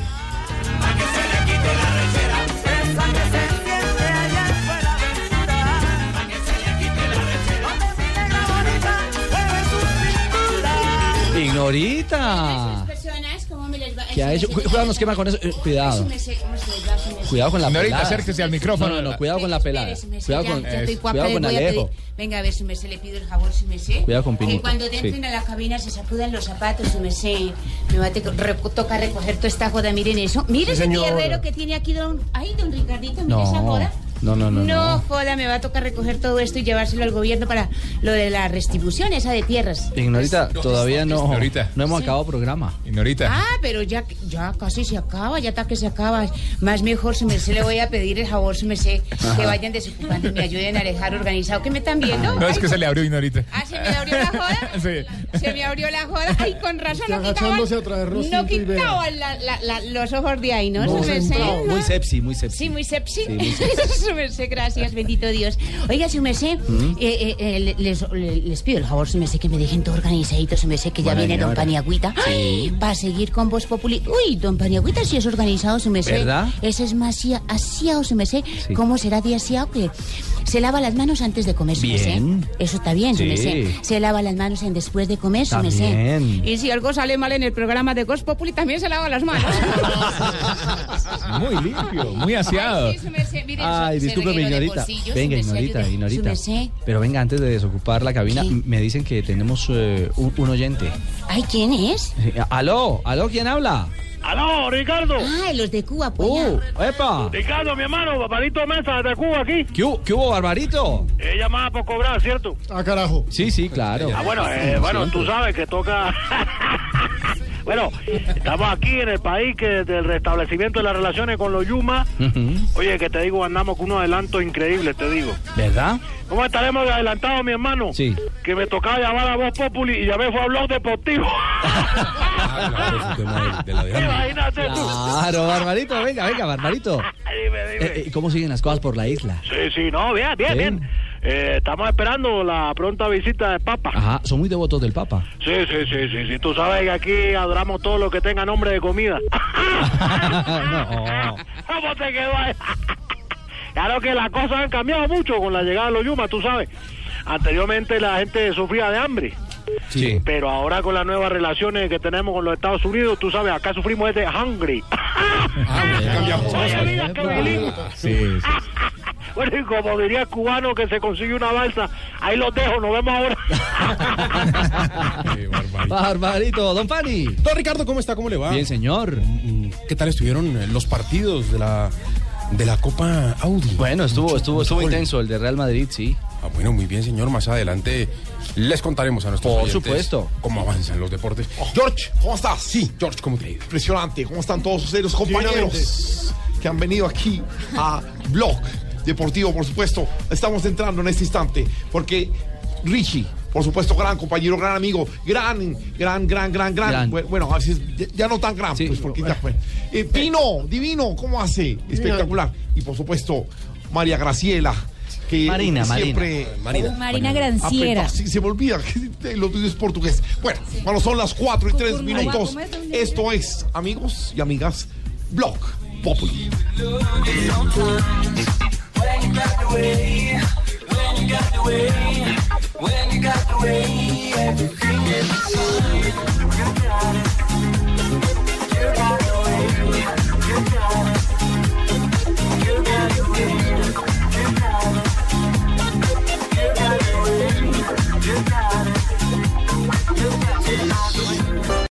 Ignorita. Personas, ¿cómo me les va? ¿Qué ha hecho? Cu- Cuidado, nos quema con eso. Eh, cuidado. Cuidado con la pelada. acérquese al micrófono. No, no, no, cuidado con la pelada. Cuidado con, cuidado con. Alejo. Venga, a ver si me se le pido el jabón, si me sé. Cuidado con Que Pinito, cuando sí. entren a la cabina se sacudan los zapatos, si me sé. Me va a te- re- toca recoger toda esta joda, miren eso. Miren Sí, ese tierrero que tiene aquí don... Ay, don Ricardito, mire esa joda. No, no, no. No, no. joda, me va a tocar recoger todo esto y llevárselo al gobierno para lo de la restitución esa de tierras. Ignorita, todavía no, Ignorita. no hemos acabado programa. Ignorita. Ah, pero ya, ya casi se acaba, ya está que se acaba. Más mejor, si me sé, le voy a pedir el favor, si me sé, Ajá. que vayan desocupando y me ayuden a dejar organizado. ¿Que me están viendo? No, es que se le abrió Ignorita. Ah, se me abrió la joda. Sí. Se me abrió la joda. Ay, con razón no quitaban, no quitaban la- la- la- los ojos de ahí, ¿no? No, Su merced, ¿no? Muy sepsi, muy sepsi. Sí, muy sepsi. Sí, muy sepsi. Su merced, gracias, bendito Dios. Oiga, su merced, ¿Mm? eh, eh, eh, le- les, le- les pido el favor, su merced, que me dejen todo organizadito, su merced, que ya Bueno, viene don. Paniagüita. Sí. Va a seguir con Voz Populi. Uy, don Paniagüita sí es organizado, su merced. ¿Verdad? Ese es más asia- asiao, su merced. Sí. ¿Cómo será de asiao? Que se lava las manos antes de comer, su Bien. Eso está bien, Sí. Se lava las manos en después de comer, su. Y si algo sale mal en el programa de Voz Populi, también se lava las manos. Muy limpio, muy aseado. Ay, sí. Miren, Ay, se- se discúlpeme, Ignorita. Venga, Ignorita, ayude. Ignorita. Pero venga, antes de desocupar la cabina, me dicen que tenemos eh, un, un oyente. Ay, ¿quién es? Eh, Aló, aló, ¿quién habla? ¡Aló, Ricardo! Ah, los de Cuba, pues. ¡Uh, epa! Ricardo, mi hermano, Barbarito Mesa de Cuba aquí. ¿Qué, hubo- qué hubo, Barbarito? He llamado por cobrar, ¿cierto? Ah, carajo. Sí, sí, claro. Ah, bueno, eh, bueno, tú sabes que toca... bueno, estamos aquí en el país que del restablecimiento de las relaciones con los Yuma. Oye, que te digo, andamos con unos adelantos increíbles, te digo. ¿Verdad? ¿Cómo estaremos de adelantados, mi hermano? Sí. Que me tocaba llamar a Voz Populi y llamé fue a Blog Deportivo. Imagínate tú. Claro, Barbarito, venga, venga, Barbarito. Dime, dime. Eh, eh, ¿Cómo siguen las cosas por la isla? Sí, sí, no, bien, bien, Sí. bien. Eh, estamos esperando la pronta visita del Papa. Ajá, son muy devotos del Papa. Sí, sí, sí, sí, sí. Tú sabes que aquí adoramos todo lo que tenga nombre de comida. no. ¿Cómo te quedó ahí? claro que las cosas han cambiado mucho con la llegada de los Yuma, tú sabes. Anteriormente la gente sufría de hambre. Sí. Pero ahora con las nuevas relaciones que tenemos con los Estados Unidos, tú sabes, acá sufrimos de hungry. Cambiamos. Oye, mira, qué bilingüe. Sí, sí. Bueno, y como diría el cubano que se consiguió una balsa, ahí los dejo, nos vemos ahora. Barbarito, don Pani. Don Ricardo, ¿cómo está? ¿Cómo le va? Bien, señor. ¿Qué tal estuvieron eh, los partidos de la de la Copa Audi? Bueno, estuvo, Mucho- estuvo, mucho estuvo gol. intenso el de Real Madrid, sí. Ah, bueno, muy bien, señor. Más adelante les contaremos a nuestros Por supuesto. cómo avanzan los deportes. George, ¿cómo estás? Sí, George, ¿cómo te ha ido? Impresionante. ¿Cómo están todos ustedes, los compañeros que han venido aquí a Blog Deportivo, por supuesto? Estamos entrando en este instante porque Richie, por supuesto, gran compañero, gran amigo, gran, gran, gran, gran, gran. Gran. Bu- Bueno, a veces ya, ya no tan gran, pues porque ya fue. Eh, Pino, divino, ¿cómo hace? Espectacular. Y por supuesto, María Graciela, que Marina, siempre... Marina. Marina Granciera. Ah, sí, se me olvida que lo tuyo es portugués. Bueno, cuando son las 4 y 3 Cucurruá, minutos, esto es, amigos y amigas, Blog Populi. when you got the way, when you got the way, when you got the way, everything is fine. You got it.